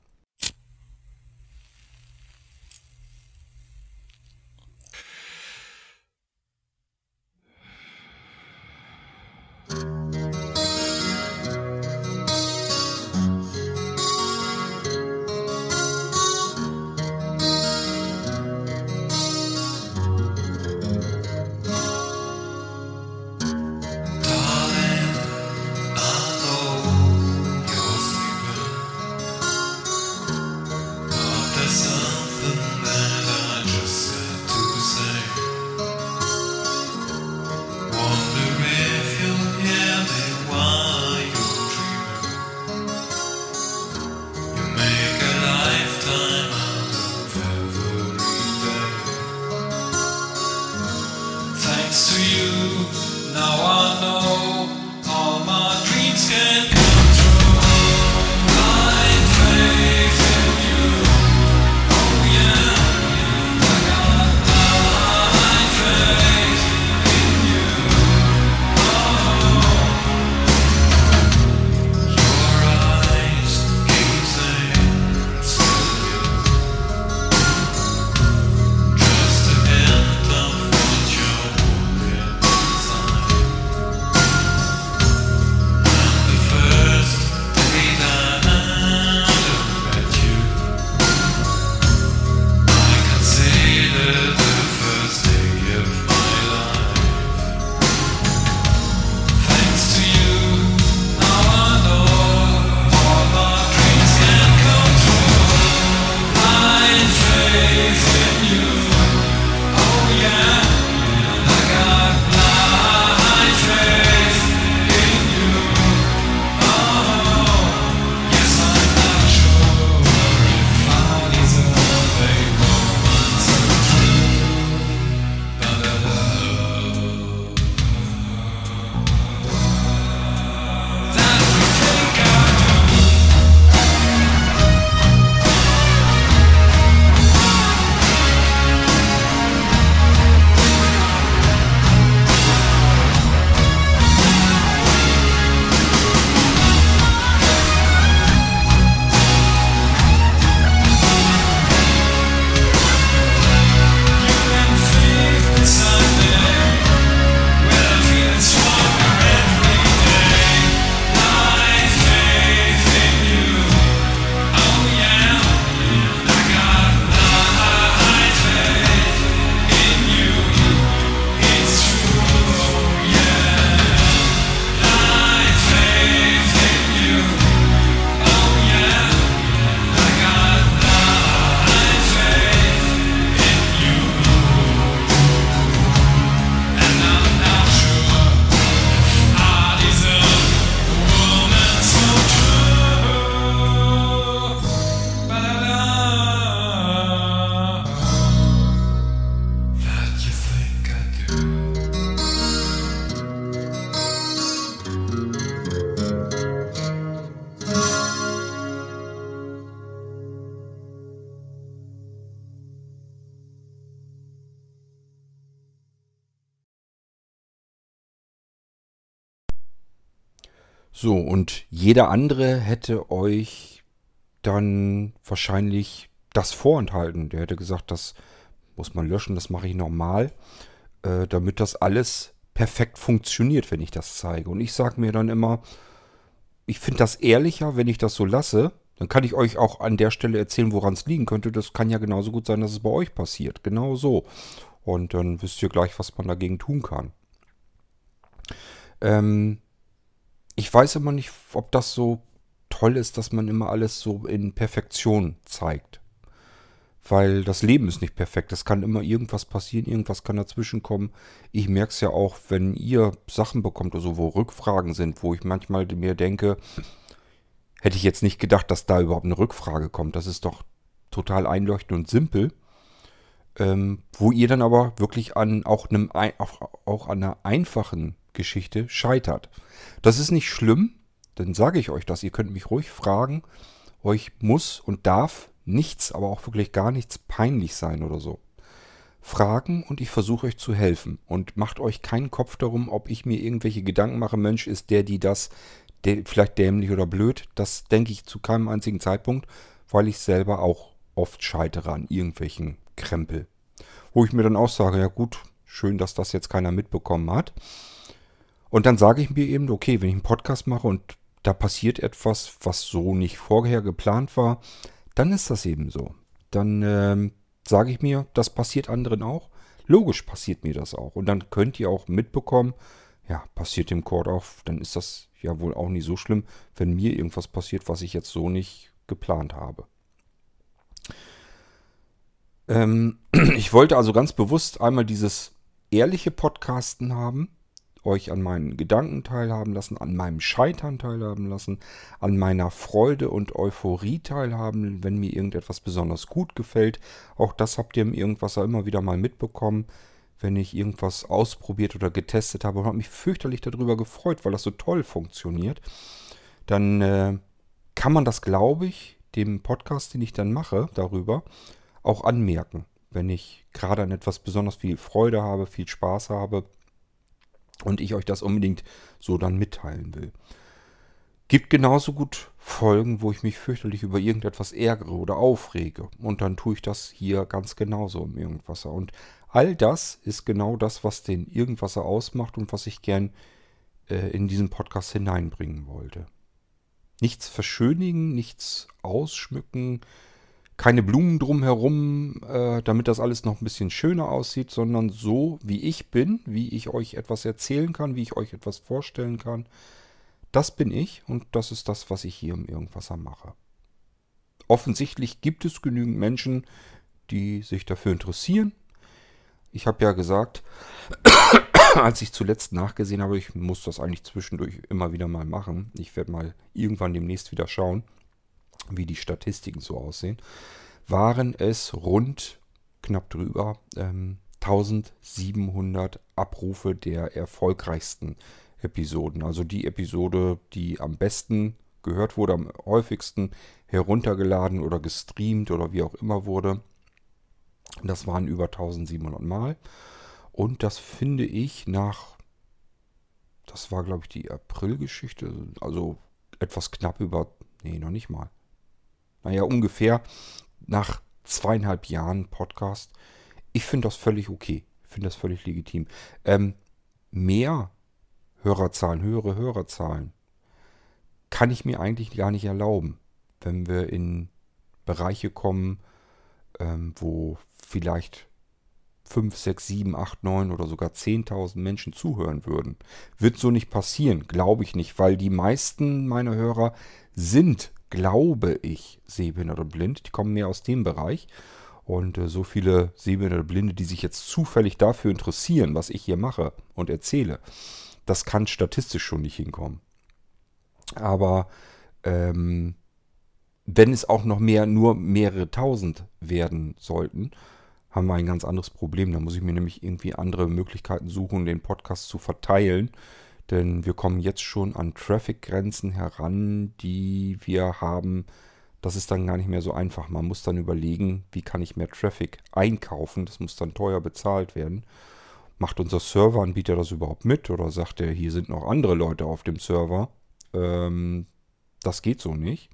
So, und jeder andere hätte euch dann wahrscheinlich das vorenthalten. Der hätte gesagt, das muss man löschen, das mache ich normal, äh, damit das alles perfekt funktioniert, wenn ich das zeige. Und ich sage mir dann immer, ich finde das ehrlicher, wenn ich das so lasse. Dann kann ich euch auch an der Stelle erzählen, woran es liegen könnte. Das kann ja genauso gut sein, dass es bei euch passiert. Genau so. Und dann wisst ihr gleich, was man dagegen tun kann. Ähm, ich weiß immer nicht, ob das so toll ist, dass man immer alles so in Perfektion zeigt. Weil das Leben ist nicht perfekt. Es kann immer irgendwas passieren, irgendwas kann dazwischen kommen. Ich merke es ja auch, wenn ihr Sachen bekommt, also wo Rückfragen sind, wo ich manchmal mir denke, hätte ich jetzt nicht gedacht, dass da überhaupt eine Rückfrage kommt. Das ist doch total einleuchtend und simpel. Ähm, wo ihr dann aber wirklich an auch, einem, auch, auch an einer einfachen Geschichte scheitert. Das ist nicht schlimm, dann sage ich euch das. Ihr könnt mich ruhig fragen. Euch muss und darf nichts, aber auch wirklich gar nichts peinlich sein oder so. Fragen und ich versuche euch zu helfen. Und macht euch keinen Kopf darum, ob ich mir irgendwelche Gedanken mache, Mensch, ist der, die das, der, vielleicht dämlich oder blöd. Das denke ich zu keinem einzigen Zeitpunkt, weil ich selber auch oft scheitere an irgendwelchen Krempel. Wo ich mir dann auch sage, ja gut, schön, dass das jetzt keiner mitbekommen hat. Und dann sage ich mir eben, okay, wenn ich einen Podcast mache und da passiert etwas, was so nicht vorher geplant war, dann ist das eben so. Dann ähm, sage ich mir, das passiert anderen auch. Logisch passiert mir das auch. Und dann könnt ihr auch mitbekommen, ja, passiert dem Chord auch, dann ist das ja wohl auch nicht so schlimm, wenn mir irgendwas passiert, was ich jetzt so nicht geplant habe. Ähm, (clears throat) ich wollte also ganz bewusst einmal dieses ehrliche Podcasten haben euch an meinen Gedanken teilhaben lassen, an meinem Scheitern teilhaben lassen, an meiner Freude und Euphorie teilhaben, wenn mir irgendetwas besonders gut gefällt. Auch das habt ihr im Irgendwasser immer wieder mal mitbekommen, wenn ich irgendwas ausprobiert oder getestet habe und habe mich fürchterlich darüber gefreut, weil das so toll funktioniert. Dann äh, kann man das, glaube ich, dem Podcast, den ich dann mache, darüber auch anmerken. Wenn ich gerade an etwas besonders viel Freude habe, viel Spaß habe, und ich euch das unbedingt so dann mitteilen will. Gibt genauso gut Folgen, wo ich mich fürchterlich über irgendetwas ärgere oder aufrege. Und dann tue ich das hier ganz genauso im Irgendwasser. Und all das ist genau das, was den Irgendwasser ausmacht und was ich gern äh, in diesen Podcast hineinbringen wollte. Nichts verschönigen, nichts ausschmücken, keine Blumen drumherum, äh, damit das alles noch ein bisschen schöner aussieht, sondern so, wie ich bin, wie ich euch etwas erzählen kann, wie ich euch etwas vorstellen kann. Das bin ich und das ist das, was ich hier im Irgendwasser mache. Offensichtlich gibt es genügend Menschen, die sich dafür interessieren. Ich habe ja gesagt, (coughs) als ich zuletzt nachgesehen habe, ich muss das eigentlich zwischendurch immer wieder mal machen. Ich werde mal irgendwann demnächst wieder schauen wie die Statistiken so aussehen, waren es rund knapp drüber ähm, 1700 Abrufe der erfolgreichsten Episoden. Also die Episode, die am besten gehört wurde, am häufigsten heruntergeladen oder gestreamt oder wie auch immer wurde. Das waren über 1700 Mal. Und das finde ich nach, das war glaube ich die Aprilgeschichte, also etwas knapp über, nee, noch nicht mal, naja, ungefähr nach zweieinhalb Jahren Podcast. Ich finde das völlig okay. Ich finde das völlig legitim. Ähm, mehr Hörerzahlen, höhere Hörerzahlen kann ich mir eigentlich gar nicht erlauben, wenn wir in Bereiche kommen, ähm, wo vielleicht 5, 6, 7, 8, 9 oder sogar 10.000 Menschen zuhören würden. Wird so nicht passieren, glaube ich nicht, weil die meisten meiner Hörer sind glaube ich, sehbehindert und blind. Die kommen mehr aus dem Bereich. Und äh, so viele sehbehinderte Blinde, die sich jetzt zufällig dafür interessieren, was ich hier mache und erzähle, das kann statistisch schon nicht hinkommen. Aber ähm, wenn es auch noch mehr, nur mehrere tausend werden sollten, haben wir ein ganz anderes Problem. Da muss ich mir nämlich irgendwie andere Möglichkeiten suchen, den Podcast zu verteilen denn wir kommen jetzt schon an Traffic-Grenzen heran, die wir haben. Das ist dann gar nicht mehr so einfach. Man muss dann überlegen, wie kann ich mehr Traffic einkaufen. Das muss dann teuer bezahlt werden. Macht unser Serveranbieter das überhaupt mit oder sagt er, hier sind noch andere Leute auf dem Server? ähm, das geht so nicht.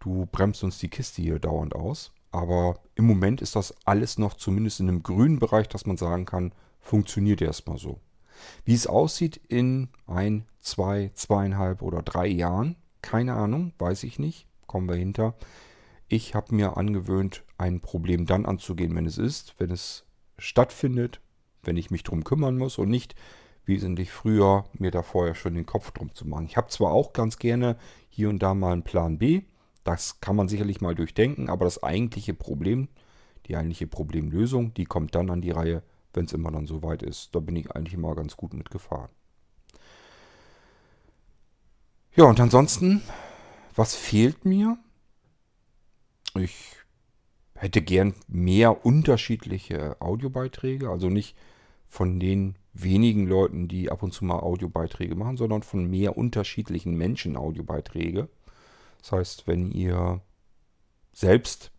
Du bremst uns die Kiste hier dauernd aus. Aber im Moment ist das alles noch zumindest in einem grünen Bereich, dass man sagen kann, funktioniert erstmal so. Wie es aussieht in ein, zwei, zweieinhalb oder drei Jahren, keine Ahnung, weiß ich nicht, kommen wir hinter. Ich habe mir angewöhnt, ein Problem dann anzugehen, wenn es ist, wenn es stattfindet, wenn ich mich drum kümmern muss und nicht wesentlich früher mir da vorher schon den Kopf drum zu machen. Ich habe zwar auch ganz gerne hier und da mal einen Plan B, das kann man sicherlich mal durchdenken, aber das eigentliche Problem, die eigentliche Problemlösung, die kommt dann an die Reihe, wenn es immer dann so weit ist. Da bin ich eigentlich immer ganz gut mitgefahren. Ja, und ansonsten, was fehlt mir? Ich hätte gern mehr unterschiedliche Audiobeiträge, also nicht von den wenigen Leuten, die ab und zu mal Audiobeiträge machen, sondern von mehr unterschiedlichen Menschen Audiobeiträge. Das heißt, wenn ihr selbst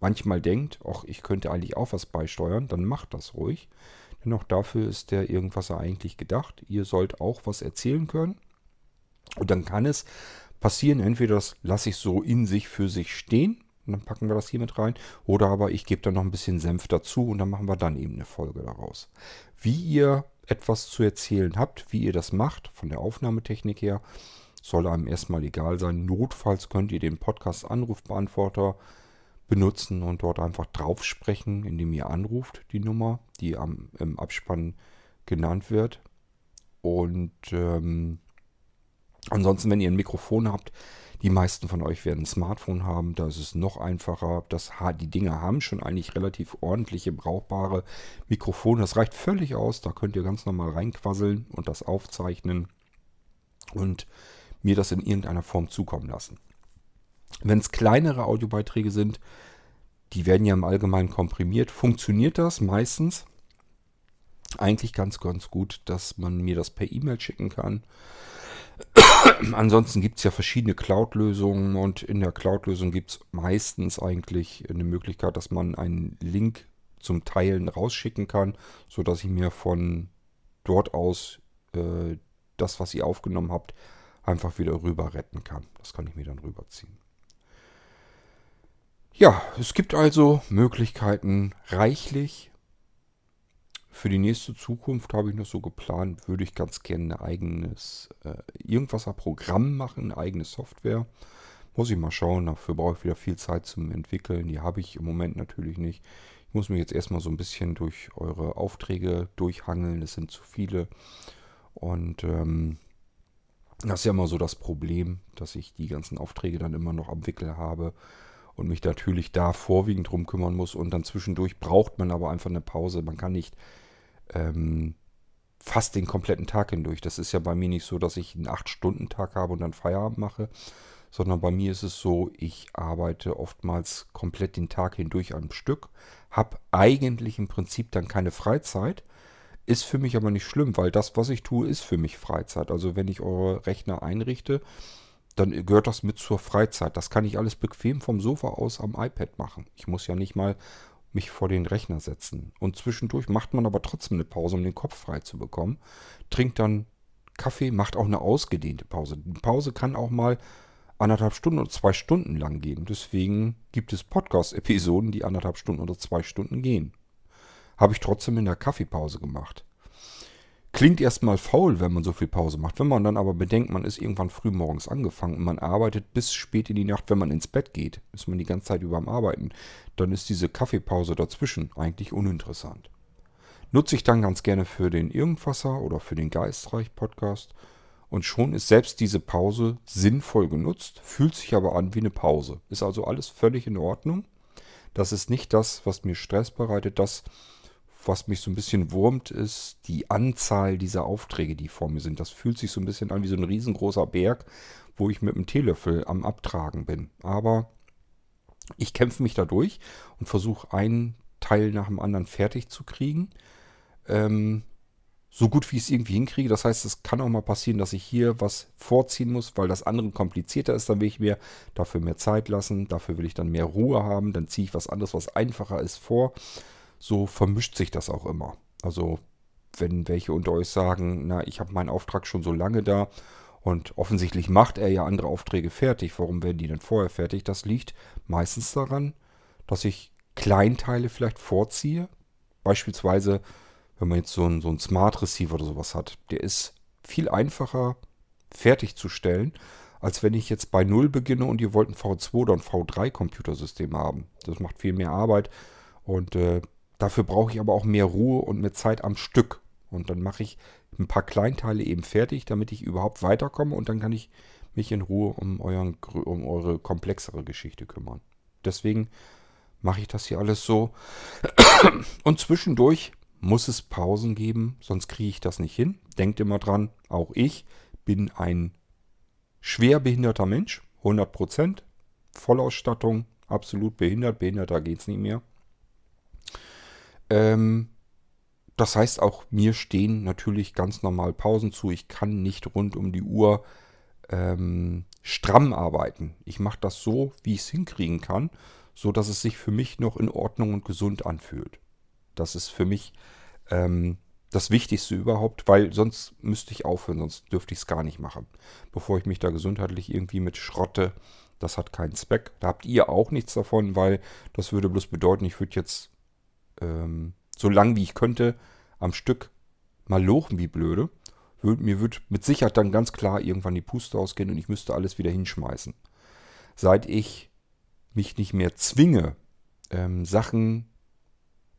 manchmal denkt, ach, ich könnte eigentlich auch was beisteuern, dann macht das ruhig. Denn auch dafür ist der Irgendwasser eigentlich gedacht. Ihr sollt auch was erzählen können. Und dann kann es passieren, entweder das lasse ich so in sich für sich stehen und dann packen wir das hier mit rein. Oder aber ich gebe da noch ein bisschen Senf dazu und dann machen wir dann eben eine Folge daraus. Wie ihr etwas zu erzählen habt, wie ihr das macht, von der Aufnahmetechnik her, soll einem erstmal egal sein. Notfalls könnt ihr den Podcast-Anrufbeantworter benutzen und dort einfach drauf sprechen, indem ihr anruft, die Nummer, die am, im Abspann genannt wird. Und ähm, ansonsten, wenn ihr ein Mikrofon habt, die meisten von euch werden ein Smartphone haben, da ist es noch einfacher. Das, die Dinger haben schon eigentlich relativ ordentliche, brauchbare Mikrofone. Das reicht völlig aus. Da könnt ihr ganz normal reinquasseln und das aufzeichnen und mir das in irgendeiner Form zukommen lassen. Wenn es kleinere Audiobeiträge sind, die werden ja im Allgemeinen komprimiert, funktioniert das meistens eigentlich ganz, ganz gut, dass man mir das per E-Mail schicken kann. (coughs) Ansonsten gibt es ja verschiedene Cloud-Lösungen und in der Cloud-Lösung gibt es meistens eigentlich eine Möglichkeit, dass man einen Link zum Teilen rausschicken kann, sodass ich mir von dort aus äh, das, was ihr aufgenommen habt, einfach wieder rüber retten kann. Das kann ich mir dann rüberziehen. Ja, es gibt also Möglichkeiten reichlich. Für die nächste Zukunft habe ich noch so geplant, würde ich ganz gerne ein eigenes äh, irgendwas Programm machen, eine eigene Software. Muss ich mal schauen, dafür brauche ich wieder viel Zeit zum Entwickeln. Die habe ich im Moment natürlich nicht. Ich muss mich jetzt erstmal so ein bisschen durch eure Aufträge durchhangeln. Es sind zu viele. Und ähm, das ist ja immer so das Problem, dass ich die ganzen Aufträge dann immer noch am Wickel habe und mich natürlich da vorwiegend drum kümmern muss. Und dann zwischendurch braucht man aber einfach eine Pause. Man kann nicht ähm, fast den kompletten Tag hindurch. Das ist ja bei mir nicht so, dass ich einen 8-Stunden-Tag habe und dann Feierabend mache, sondern bei mir ist es so, ich arbeite oftmals komplett den Tag hindurch am Stück, habe eigentlich im Prinzip dann keine Freizeit. Ist für mich aber nicht schlimm, weil das, was ich tue, ist für mich Freizeit. Also wenn ich eure Rechner einrichte, dann gehört das mit zur Freizeit. Das kann ich alles bequem vom Sofa aus am iPad machen. Ich muss ja nicht mal mich vor den Rechner setzen. Und zwischendurch macht man aber trotzdem eine Pause, um den Kopf frei zu bekommen. Trinkt dann Kaffee, macht auch eine ausgedehnte Pause. Die Pause kann auch mal anderthalb Stunden oder zwei Stunden lang gehen. Deswegen gibt es Podcast-Episoden, die anderthalb Stunden oder zwei Stunden gehen. Habe ich trotzdem in der Kaffeepause gemacht. Klingt erstmal faul, wenn man so viel Pause macht. Wenn man dann aber bedenkt, man ist irgendwann früh morgens angefangen und man arbeitet bis spät in die Nacht, wenn man ins Bett geht, ist man die ganze Zeit über am Arbeiten, dann ist diese Kaffeepause dazwischen eigentlich uninteressant. Nutze ich dann ganz gerne für den Irgendwasser oder für den Geistreich-Podcast und schon ist selbst diese Pause sinnvoll genutzt, fühlt sich aber an wie eine Pause. Ist also alles völlig in Ordnung. Das ist nicht das, was mir Stress bereitet. Das was mich so ein bisschen wurmt, ist die Anzahl dieser Aufträge, die vor mir sind. Das fühlt sich so ein bisschen an wie so ein riesengroßer Berg, wo ich mit einem Teelöffel am Abtragen bin. Aber ich kämpfe mich da durch und versuche einen Teil nach dem anderen fertig zu kriegen. Ähm, so gut wie ich es irgendwie hinkriege. Das heißt, es kann auch mal passieren, dass ich hier was vorziehen muss, weil das andere komplizierter ist. Dann will ich mir dafür mehr Zeit lassen. Dafür will ich dann mehr Ruhe haben. Dann ziehe ich was anderes, was einfacher ist, vor so vermischt sich das auch immer. Also wenn welche unter euch sagen, na, ich habe meinen Auftrag schon so lange da Und offensichtlich macht er ja andere Aufträge fertig. Warum werden die denn vorher fertig? Das liegt meistens daran, dass ich Kleinteile vielleicht vorziehe. Beispielsweise, wenn man jetzt so einen, so einen Smart Receiver oder sowas hat. Der ist viel einfacher fertigzustellen, als wenn ich jetzt bei Null beginne und ihr wollt ein V2 oder ein V3 Computersystem haben. Das macht viel mehr Arbeit und äh, dafür brauche ich aber auch mehr Ruhe und mehr Zeit am Stück. Und dann mache ich ein paar Kleinteile eben fertig, damit ich überhaupt weiterkomme und dann kann ich mich in Ruhe um, euren, um eure komplexere Geschichte kümmern. Deswegen mache ich das hier alles so. Und zwischendurch muss es Pausen geben, sonst kriege ich das nicht hin. Denkt immer dran, auch ich bin ein schwer behinderter Mensch, 100%, Vollausstattung, absolut behindert, behinderter geht es nicht mehr. Ähm, das heißt, auch mir stehen natürlich ganz normal Pausen zu. Ich kann nicht rund um die Uhr ähm, stramm arbeiten. Ich mache das so, wie ich es hinkriegen kann, so dass es sich für mich noch in Ordnung und gesund anfühlt. Das ist für mich ähm, das Wichtigste überhaupt, weil sonst müsste ich aufhören, sonst dürfte ich es gar nicht machen. Bevor ich mich da gesundheitlich irgendwie mit schrotte, das hat keinen Zweck. Da habt ihr auch nichts davon, weil das würde bloß bedeuten, ich würde jetzt ähm, so lang wie ich könnte am Stück mal lochen wie blöde. Mir wird mit Sicherheit dann ganz klar irgendwann die Puste ausgehen und ich müsste alles wieder hinschmeißen. Seit ich mich nicht mehr zwinge, ähm, Sachen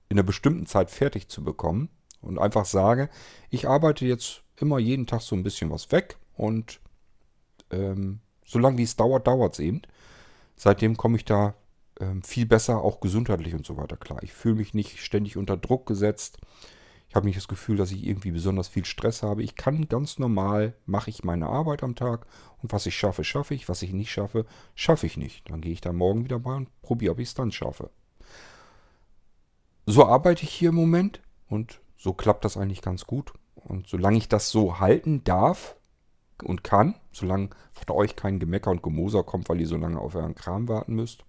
in einer bestimmten Zeit fertig zu bekommen, und einfach sage, ich arbeite jetzt immer jeden Tag so ein bisschen was weg und ähm, solange wie es dauert, dauert es eben. Seitdem komme ich da viel besser, auch gesundheitlich und so weiter klar. Ich fühle mich nicht ständig unter Druck gesetzt. Ich habe nicht das Gefühl, dass ich irgendwie besonders viel Stress habe. Ich kann ganz normal, mache ich meine Arbeit am Tag und was ich schaffe, schaffe ich. Was ich nicht schaffe, schaffe ich nicht. Dann gehe ich da morgen wieder bei und probiere, ob ich es dann schaffe. So arbeite ich hier im Moment und so klappt das eigentlich ganz gut. Und solange ich das so halten darf und kann, solange von euch kein Gemecker und Gemoser kommt, weil ihr so lange auf euren Kram warten müsst,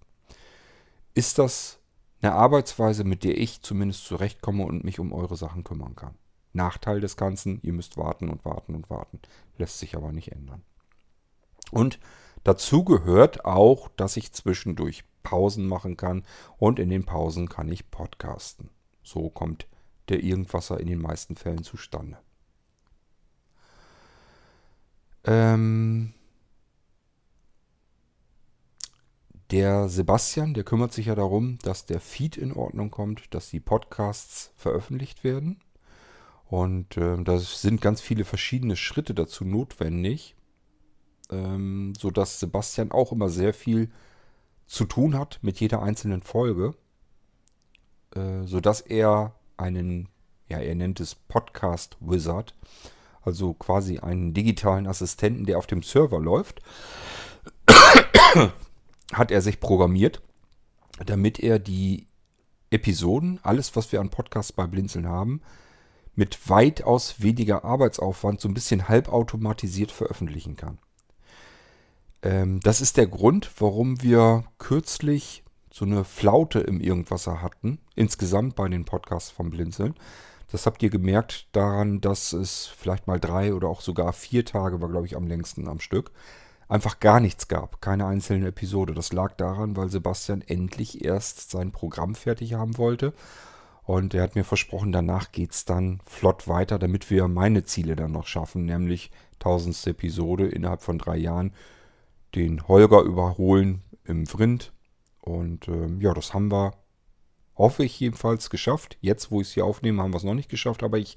ist das eine Arbeitsweise, mit der ich zumindest zurechtkomme und mich um eure Sachen kümmern kann. Nachteil des Ganzen, ihr müsst warten und warten und warten. Lässt sich aber nicht ändern. Und dazu gehört auch, dass ich zwischendurch Pausen machen kann und in den Pausen kann ich podcasten. So kommt der Irgendwasser in den meisten Fällen zustande. Ähm der Sebastian, der kümmert sich ja darum, dass der Feed in Ordnung kommt, dass die Podcasts veröffentlicht werden. Und äh, da sind ganz viele verschiedene Schritte dazu notwendig, ähm, sodass Sebastian auch immer sehr viel zu tun hat mit jeder einzelnen Folge, äh, sodass er einen, ja, er nennt es Podcast Wizard, also quasi einen digitalen Assistenten, der auf dem Server läuft, hat er sich programmiert, damit er die Episoden, alles, was wir an Podcasts bei Blinzeln haben, mit weitaus weniger Arbeitsaufwand so ein bisschen halbautomatisiert veröffentlichen kann. Ähm, das ist der Grund, warum wir kürzlich so eine Flaute im Irgendwasser hatten, insgesamt bei den Podcasts vom Blinzeln. Das habt ihr gemerkt daran, dass es vielleicht mal drei oder auch sogar vier Tage war, glaube ich, am längsten am Stück, einfach gar nichts gab, keine einzelne Episode. Das lag daran, weil Sebastian endlich erst sein Programm fertig haben wollte. Und er hat mir versprochen, danach geht es dann flott weiter, damit wir meine Ziele dann noch schaffen, nämlich tausendste Episode innerhalb von drei Jahren, den Holger überholen im Vrind und ähm, ja, das haben wir, hoffe ich jedenfalls, geschafft. Jetzt, wo ich es hier aufnehme, haben wir es noch nicht geschafft, aber ich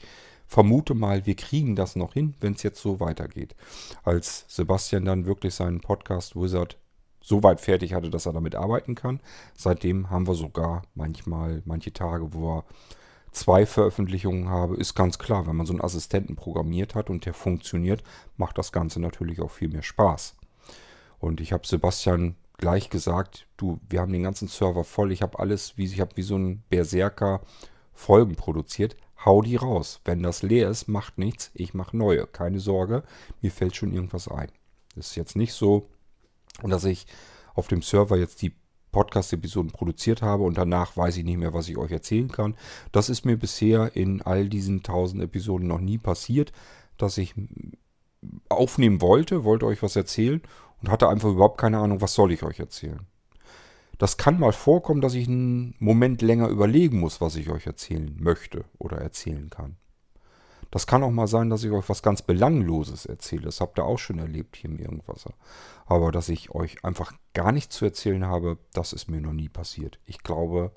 vermute mal, wir kriegen das noch hin, wenn es jetzt so weitergeht. Als Sebastian dann wirklich seinen Podcast Wizard so weit fertig hatte, dass er damit arbeiten kann. Seitdem haben wir sogar manchmal, manche Tage, wo er zwei Veröffentlichungen habe, ist ganz klar, wenn man so einen Assistenten programmiert hat und der funktioniert, macht das Ganze natürlich auch viel mehr Spaß. Und ich habe Sebastian gleich gesagt, du, wir haben den ganzen Server voll, ich habe alles, wie ich habe wie so ein Berserker Folgen produziert. Hau die raus. Wenn das leer ist, macht nichts. Ich mache neue. Keine Sorge, mir fällt schon irgendwas ein. Das ist jetzt nicht so, dass ich auf dem Server jetzt die Podcast-Episoden produziert habe und danach weiß ich nicht mehr, was ich euch erzählen kann. Das ist mir bisher in all diesen tausend Episoden noch nie passiert, dass ich aufnehmen wollte, wollte euch was erzählen und hatte einfach überhaupt keine Ahnung, was soll ich euch erzählen. Das kann mal vorkommen, dass ich einen Moment länger überlegen muss, was ich euch erzählen möchte oder erzählen kann. Das kann auch mal sein, dass ich euch was ganz Belangloses erzähle. Das habt ihr auch schon erlebt hier im Irgendwasser. Aber dass ich euch einfach gar nichts zu erzählen habe, das ist mir noch nie passiert. Ich glaube,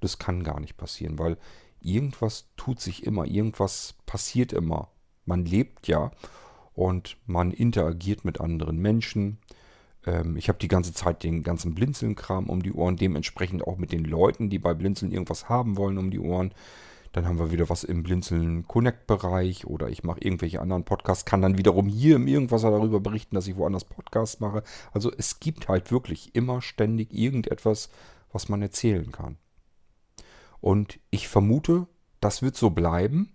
das kann gar nicht passieren, weil irgendwas tut sich immer, irgendwas passiert immer. Man lebt ja und man interagiert mit anderen Menschen. Ähm, ich habe die ganze Zeit den ganzen Blinzeln-Kram um die Ohren, dementsprechend auch mit den Leuten, die bei Blinzeln irgendwas haben wollen, um die Ohren. Dann haben wir wieder was im Blinzeln Connect-Bereich oder ich mache irgendwelche anderen Podcasts, kann dann wiederum hier im Irgendwas darüber berichten, dass ich woanders Podcasts mache. Also es gibt halt wirklich immer ständig irgendetwas, was man erzählen kann. Und ich vermute, das wird so bleiben.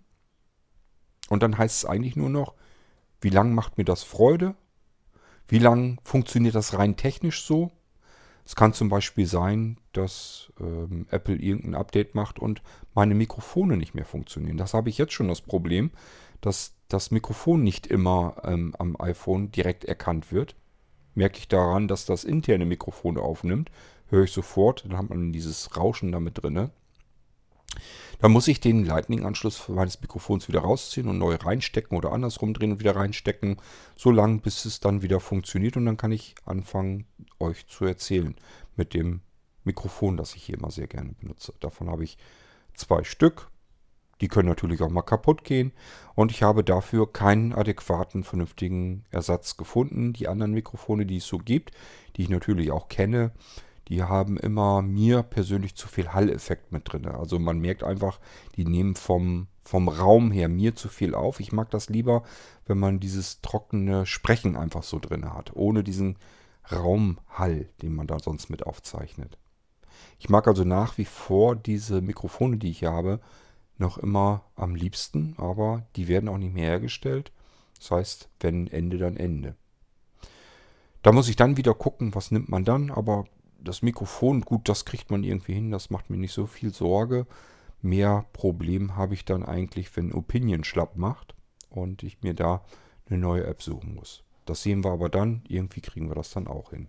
Und dann heißt es eigentlich nur noch, wie lange macht mir das Freude? Wie lange funktioniert das rein technisch so? Es kann zum Beispiel sein, dass ähm, Apple irgendein Update macht und meine Mikrofone nicht mehr funktionieren. Das habe ich jetzt schon das Problem, dass das Mikrofon nicht immer ähm, am iPhone direkt erkannt wird. Merke ich daran, dass das interne Mikrofon aufnimmt, höre ich sofort, dann hat man dieses Rauschen damit drin. Dann muss ich den Lightning-Anschluss meines Mikrofons wieder rausziehen und neu reinstecken oder andersrum drehen und wieder reinstecken, so lange bis es dann wieder funktioniert und dann kann ich anfangen, euch zu erzählen mit dem Mikrofon, das ich hier immer sehr gerne benutze. Davon habe ich zwei Stück. Die können natürlich auch mal kaputt gehen und ich habe dafür keinen adäquaten, vernünftigen Ersatz gefunden. Die anderen Mikrofone, die es so gibt, die ich natürlich auch kenne, die haben immer mir persönlich zu viel Hall-Effekt mit drin. Also man merkt einfach, die nehmen vom, vom Raum her mir zu viel auf. Ich mag das lieber, wenn man dieses trockene Sprechen einfach so drin hat, ohne diesen Raumhall, den man da sonst mit aufzeichnet. Ich mag also nach wie vor diese Mikrofone, die ich hier habe, noch immer am liebsten, aber die werden auch nicht mehr hergestellt. Das heißt, wenn Ende, dann Ende. Da muss ich dann wieder gucken, was nimmt man dann, aber das Mikrofon, gut, das kriegt man irgendwie hin, das macht mir nicht so viel Sorge. Mehr Problem habe ich dann eigentlich, wenn Opinion schlapp macht und ich mir da eine neue App suchen muss. Das sehen wir aber dann, irgendwie kriegen wir das dann auch hin.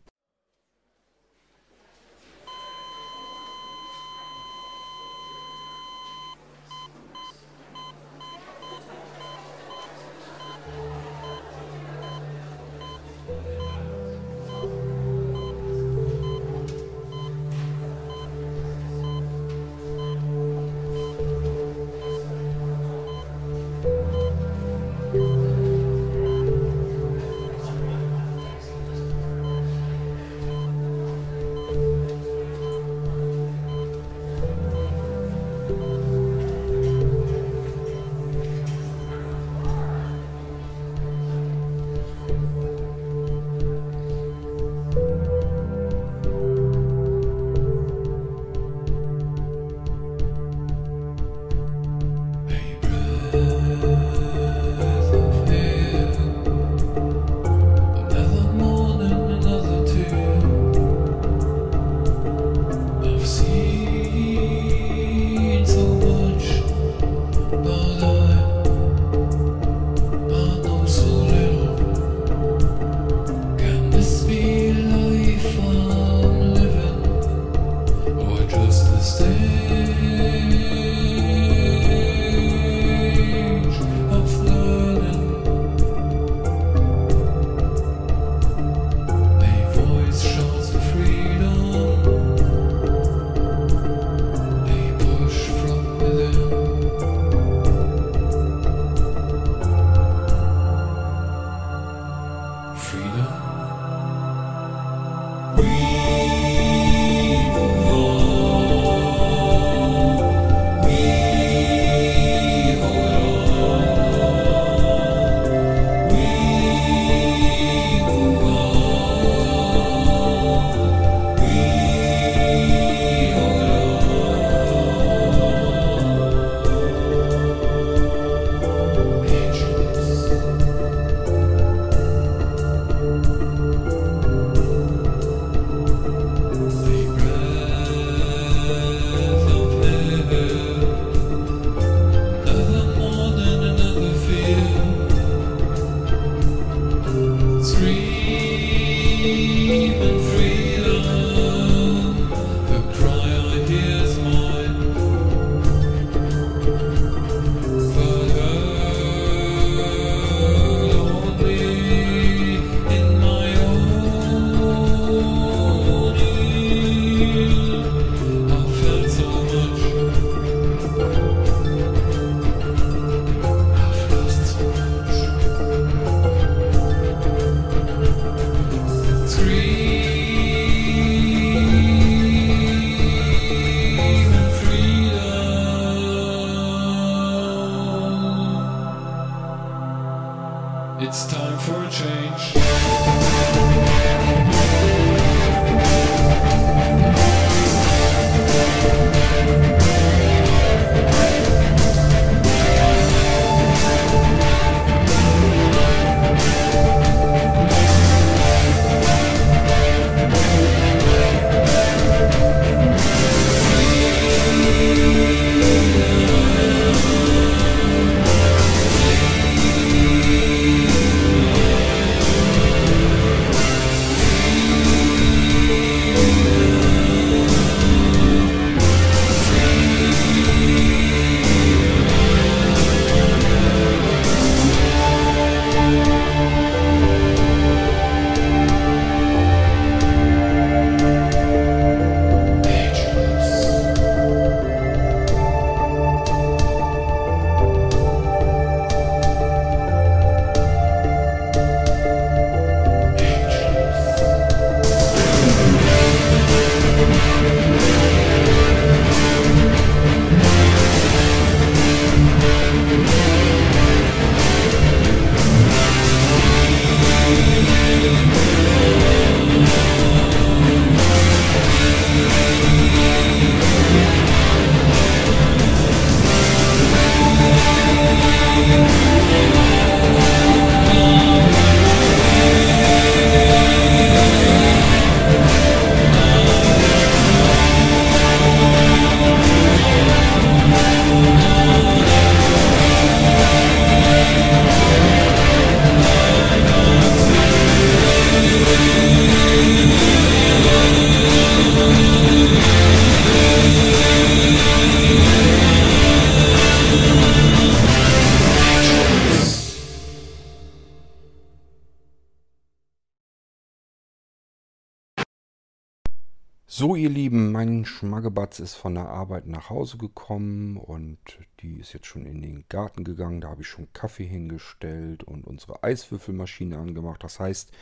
So, ihr Lieben, mein Schmaggebatz ist von der Arbeit nach Hause gekommen und die ist jetzt schon in den Garten gegangen. Da habe ich schon Kaffee hingestellt und unsere Eiswürfelmaschine angemacht. Das heißt,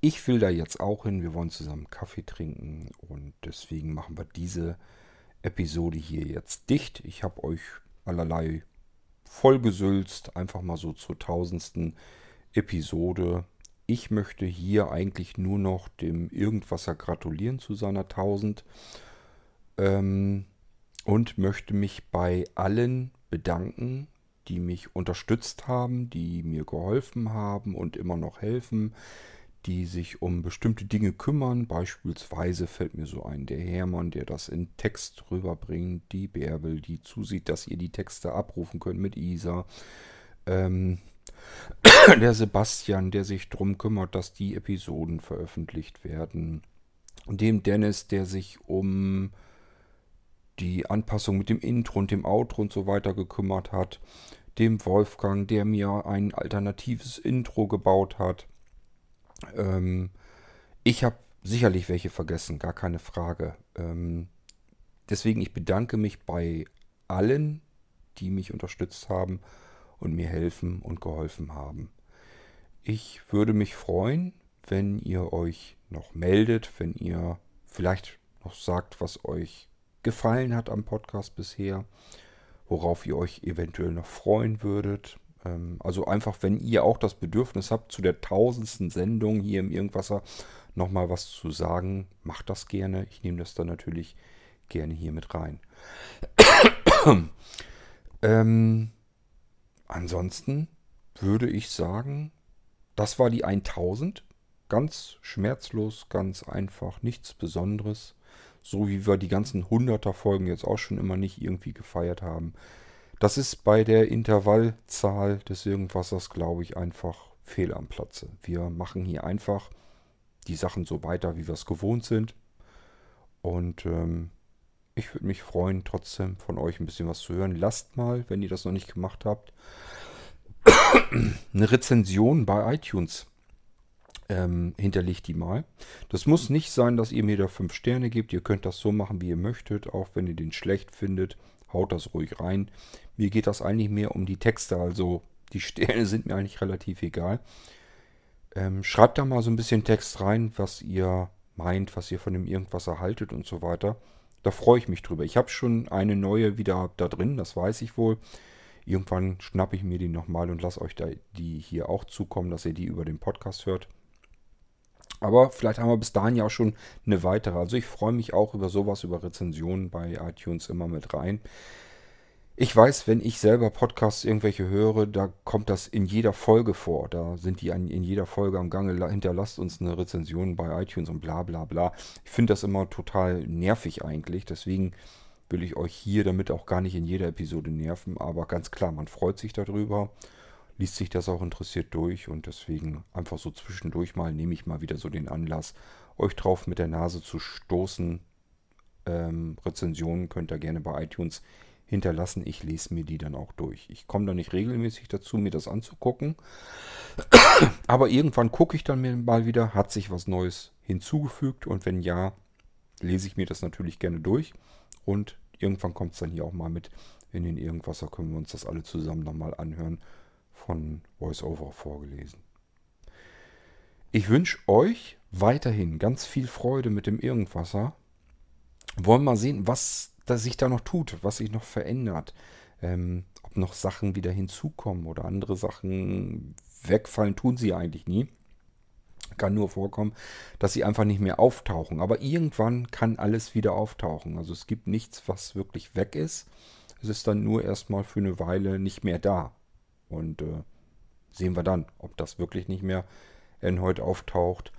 ich will da jetzt auch hin. Wir wollen zusammen Kaffee trinken und deswegen machen wir diese Episode hier jetzt dicht. Ich habe euch allerlei vollgesülzt, einfach mal so zur tausendsten Episode ich möchte hier eigentlich nur noch dem Irgendwasser gratulieren zu seiner 1000 ähm, und möchte mich bei allen bedanken, die mich unterstützt haben, die mir geholfen haben und immer noch helfen, die sich um bestimmte Dinge kümmern. Beispielsweise fällt mir so ein, der Hermann, der das in Text rüberbringt, die Bärbel, die zusieht, dass ihr die Texte abrufen könnt mit Isa. Ähm, der Sebastian, der sich darum kümmert, dass die Episoden veröffentlicht werden. Dem Dennis, der sich um die Anpassung mit dem Intro und dem Outro und so weiter gekümmert hat. Dem Wolfgang, der mir ein alternatives Intro gebaut hat. Ähm, ich habe sicherlich welche vergessen, gar keine Frage. Ähm, deswegen, ich bedanke mich bei allen, die mich unterstützt haben und mir helfen und geholfen haben. Ich würde mich freuen, wenn ihr euch noch meldet, wenn ihr vielleicht noch sagt, was euch gefallen hat am Podcast bisher, worauf ihr euch eventuell noch freuen würdet. Ähm, also einfach, wenn ihr auch das Bedürfnis habt, zu der tausendsten Sendung hier im Irgendwasser nochmal was zu sagen, macht das gerne. Ich nehme das dann natürlich gerne hier mit rein. (coughs) ähm, Ansonsten würde ich sagen, das war die 1000. Ganz schmerzlos, ganz einfach, nichts Besonderes. So wie wir die ganzen 100er Folgen jetzt auch schon immer nicht irgendwie gefeiert haben. Das ist bei der Intervallzahl des Irgendwassers, glaube ich, einfach fehl am Platze. Wir machen hier einfach die Sachen so weiter, wie wir es gewohnt sind. Und ähm, ich würde mich freuen, trotzdem von euch ein bisschen was zu hören. Lasst mal, wenn ihr das noch nicht gemacht habt, eine Rezension bei iTunes ähm, hinterlegt die mal. Das muss nicht sein, dass ihr mir da fünf Sterne gebt. Ihr könnt das so machen, wie ihr möchtet. Auch wenn ihr den schlecht findet, haut das ruhig rein. Mir geht das eigentlich mehr um die Texte. Also die Sterne sind mir eigentlich relativ egal. Ähm, schreibt da mal so ein bisschen Text rein, was ihr meint, was ihr von dem irgendwas erhaltet und so weiter. Da freue ich mich drüber. Ich habe schon eine neue wieder da drin, das weiß ich wohl. Irgendwann schnappe ich mir die nochmal und lasse euch da die hier auch zukommen, dass ihr die über den Podcast hört. Aber vielleicht haben wir bis dahin ja auch schon eine weitere. Also ich freue mich auch über sowas, über Rezensionen bei iTunes immer mit rein. Ich weiß, wenn ich selber Podcasts irgendwelche höre, da kommt das in jeder Folge vor. Da sind die in jeder Folge am Gange, hinterlasst uns eine Rezension bei iTunes und bla bla bla. Ich finde das immer total nervig eigentlich. Deswegen will ich euch hier damit auch gar nicht in jeder Episode nerven. Aber ganz klar, man freut sich darüber liest sich das auch interessiert durch und deswegen einfach so zwischendurch mal nehme ich mal wieder so den Anlass, euch drauf mit der Nase zu stoßen. Ähm, Rezensionen könnt ihr gerne bei iTunes hinterlassen. Ich lese mir die dann auch durch. Ich komme da nicht regelmäßig dazu, mir das anzugucken. (coughs) Aber irgendwann gucke ich dann mal wieder, hat sich was Neues hinzugefügt und wenn ja, lese ich mir das natürlich gerne durch und irgendwann kommt es dann hier auch mal mit in den Irgendwasser, können wir uns das alle zusammen nochmal anhören von VoiceOver vorgelesen. Ich wünsche euch weiterhin ganz viel Freude mit dem Irgendwasser. Wollen mal sehen, was da sich da noch tut, was sich noch verändert. Ähm, ob noch Sachen wieder hinzukommen oder andere Sachen wegfallen, tun sie eigentlich nie. Kann nur vorkommen, dass sie einfach nicht mehr auftauchen. Aber irgendwann kann alles wieder auftauchen. Also es gibt nichts, was wirklich weg ist. Es ist dann nur erstmal für eine Weile nicht mehr da. Und äh, sehen wir dann, ob das wirklich nicht mehr in heute auftaucht.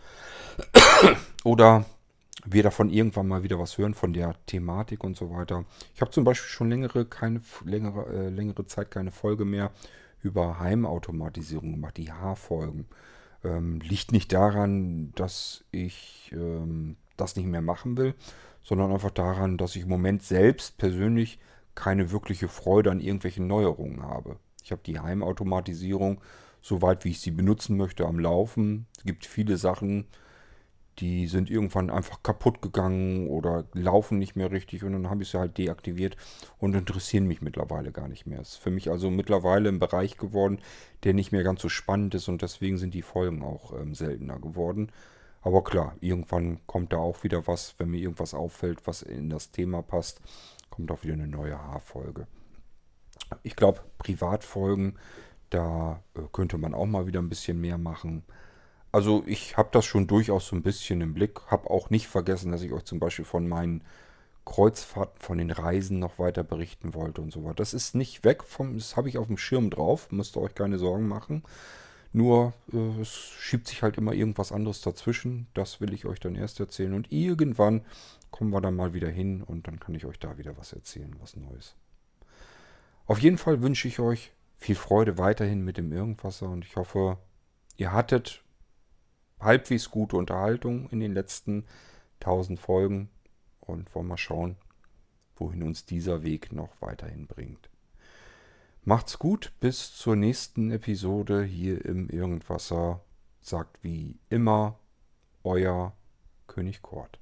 (coughs) Oder wir davon irgendwann mal wieder was hören von der Thematik und so weiter. Ich habe zum Beispiel schon längere, keine, längere, äh, längere Zeit keine Folge mehr über Heimautomatisierung gemacht, die H-Folgen. Ähm, liegt nicht daran, dass ich ähm, das nicht mehr machen will, sondern einfach daran, dass ich im Moment selbst persönlich keine wirkliche Freude an irgendwelchen Neuerungen habe. Ich habe die Heimautomatisierung, soweit wie ich sie benutzen möchte, am Laufen. Es gibt viele Sachen, die sind irgendwann einfach kaputt gegangen oder laufen nicht mehr richtig und dann habe ich sie halt deaktiviert und interessieren mich mittlerweile gar nicht mehr. Es ist für mich also mittlerweile ein Bereich geworden, der nicht mehr ganz so spannend ist und deswegen sind die Folgen auch ähm, seltener geworden. Aber klar, irgendwann kommt da auch wieder was, wenn mir irgendwas auffällt, was in das Thema passt, kommt auch wieder eine neue Haarfolge. Ich glaube, Privatfolgen, da äh, könnte man auch mal wieder ein bisschen mehr machen. Also ich habe das schon durchaus so ein bisschen im Blick. Habe auch nicht vergessen, dass ich euch zum Beispiel von meinen Kreuzfahrten, von den Reisen noch weiter berichten wollte und so weiter. Das ist nicht weg, vom, das habe ich auf dem Schirm drauf. Müsst ihr euch keine Sorgen machen. Nur äh, es schiebt sich halt immer irgendwas anderes dazwischen. Das will ich euch dann erst erzählen. Und irgendwann kommen wir dann mal wieder hin und dann kann ich euch da wieder was erzählen, was Neues. Auf jeden Fall wünsche ich euch viel Freude weiterhin mit dem Irgendwasser und ich hoffe, ihr hattet halbwegs gute Unterhaltung in den letzten 1000 Folgen und wollen mal schauen, wohin uns dieser Weg noch weiterhin bringt. Macht's gut, bis zur nächsten Episode hier im Irgendwasser. Sagt wie immer euer König Kort.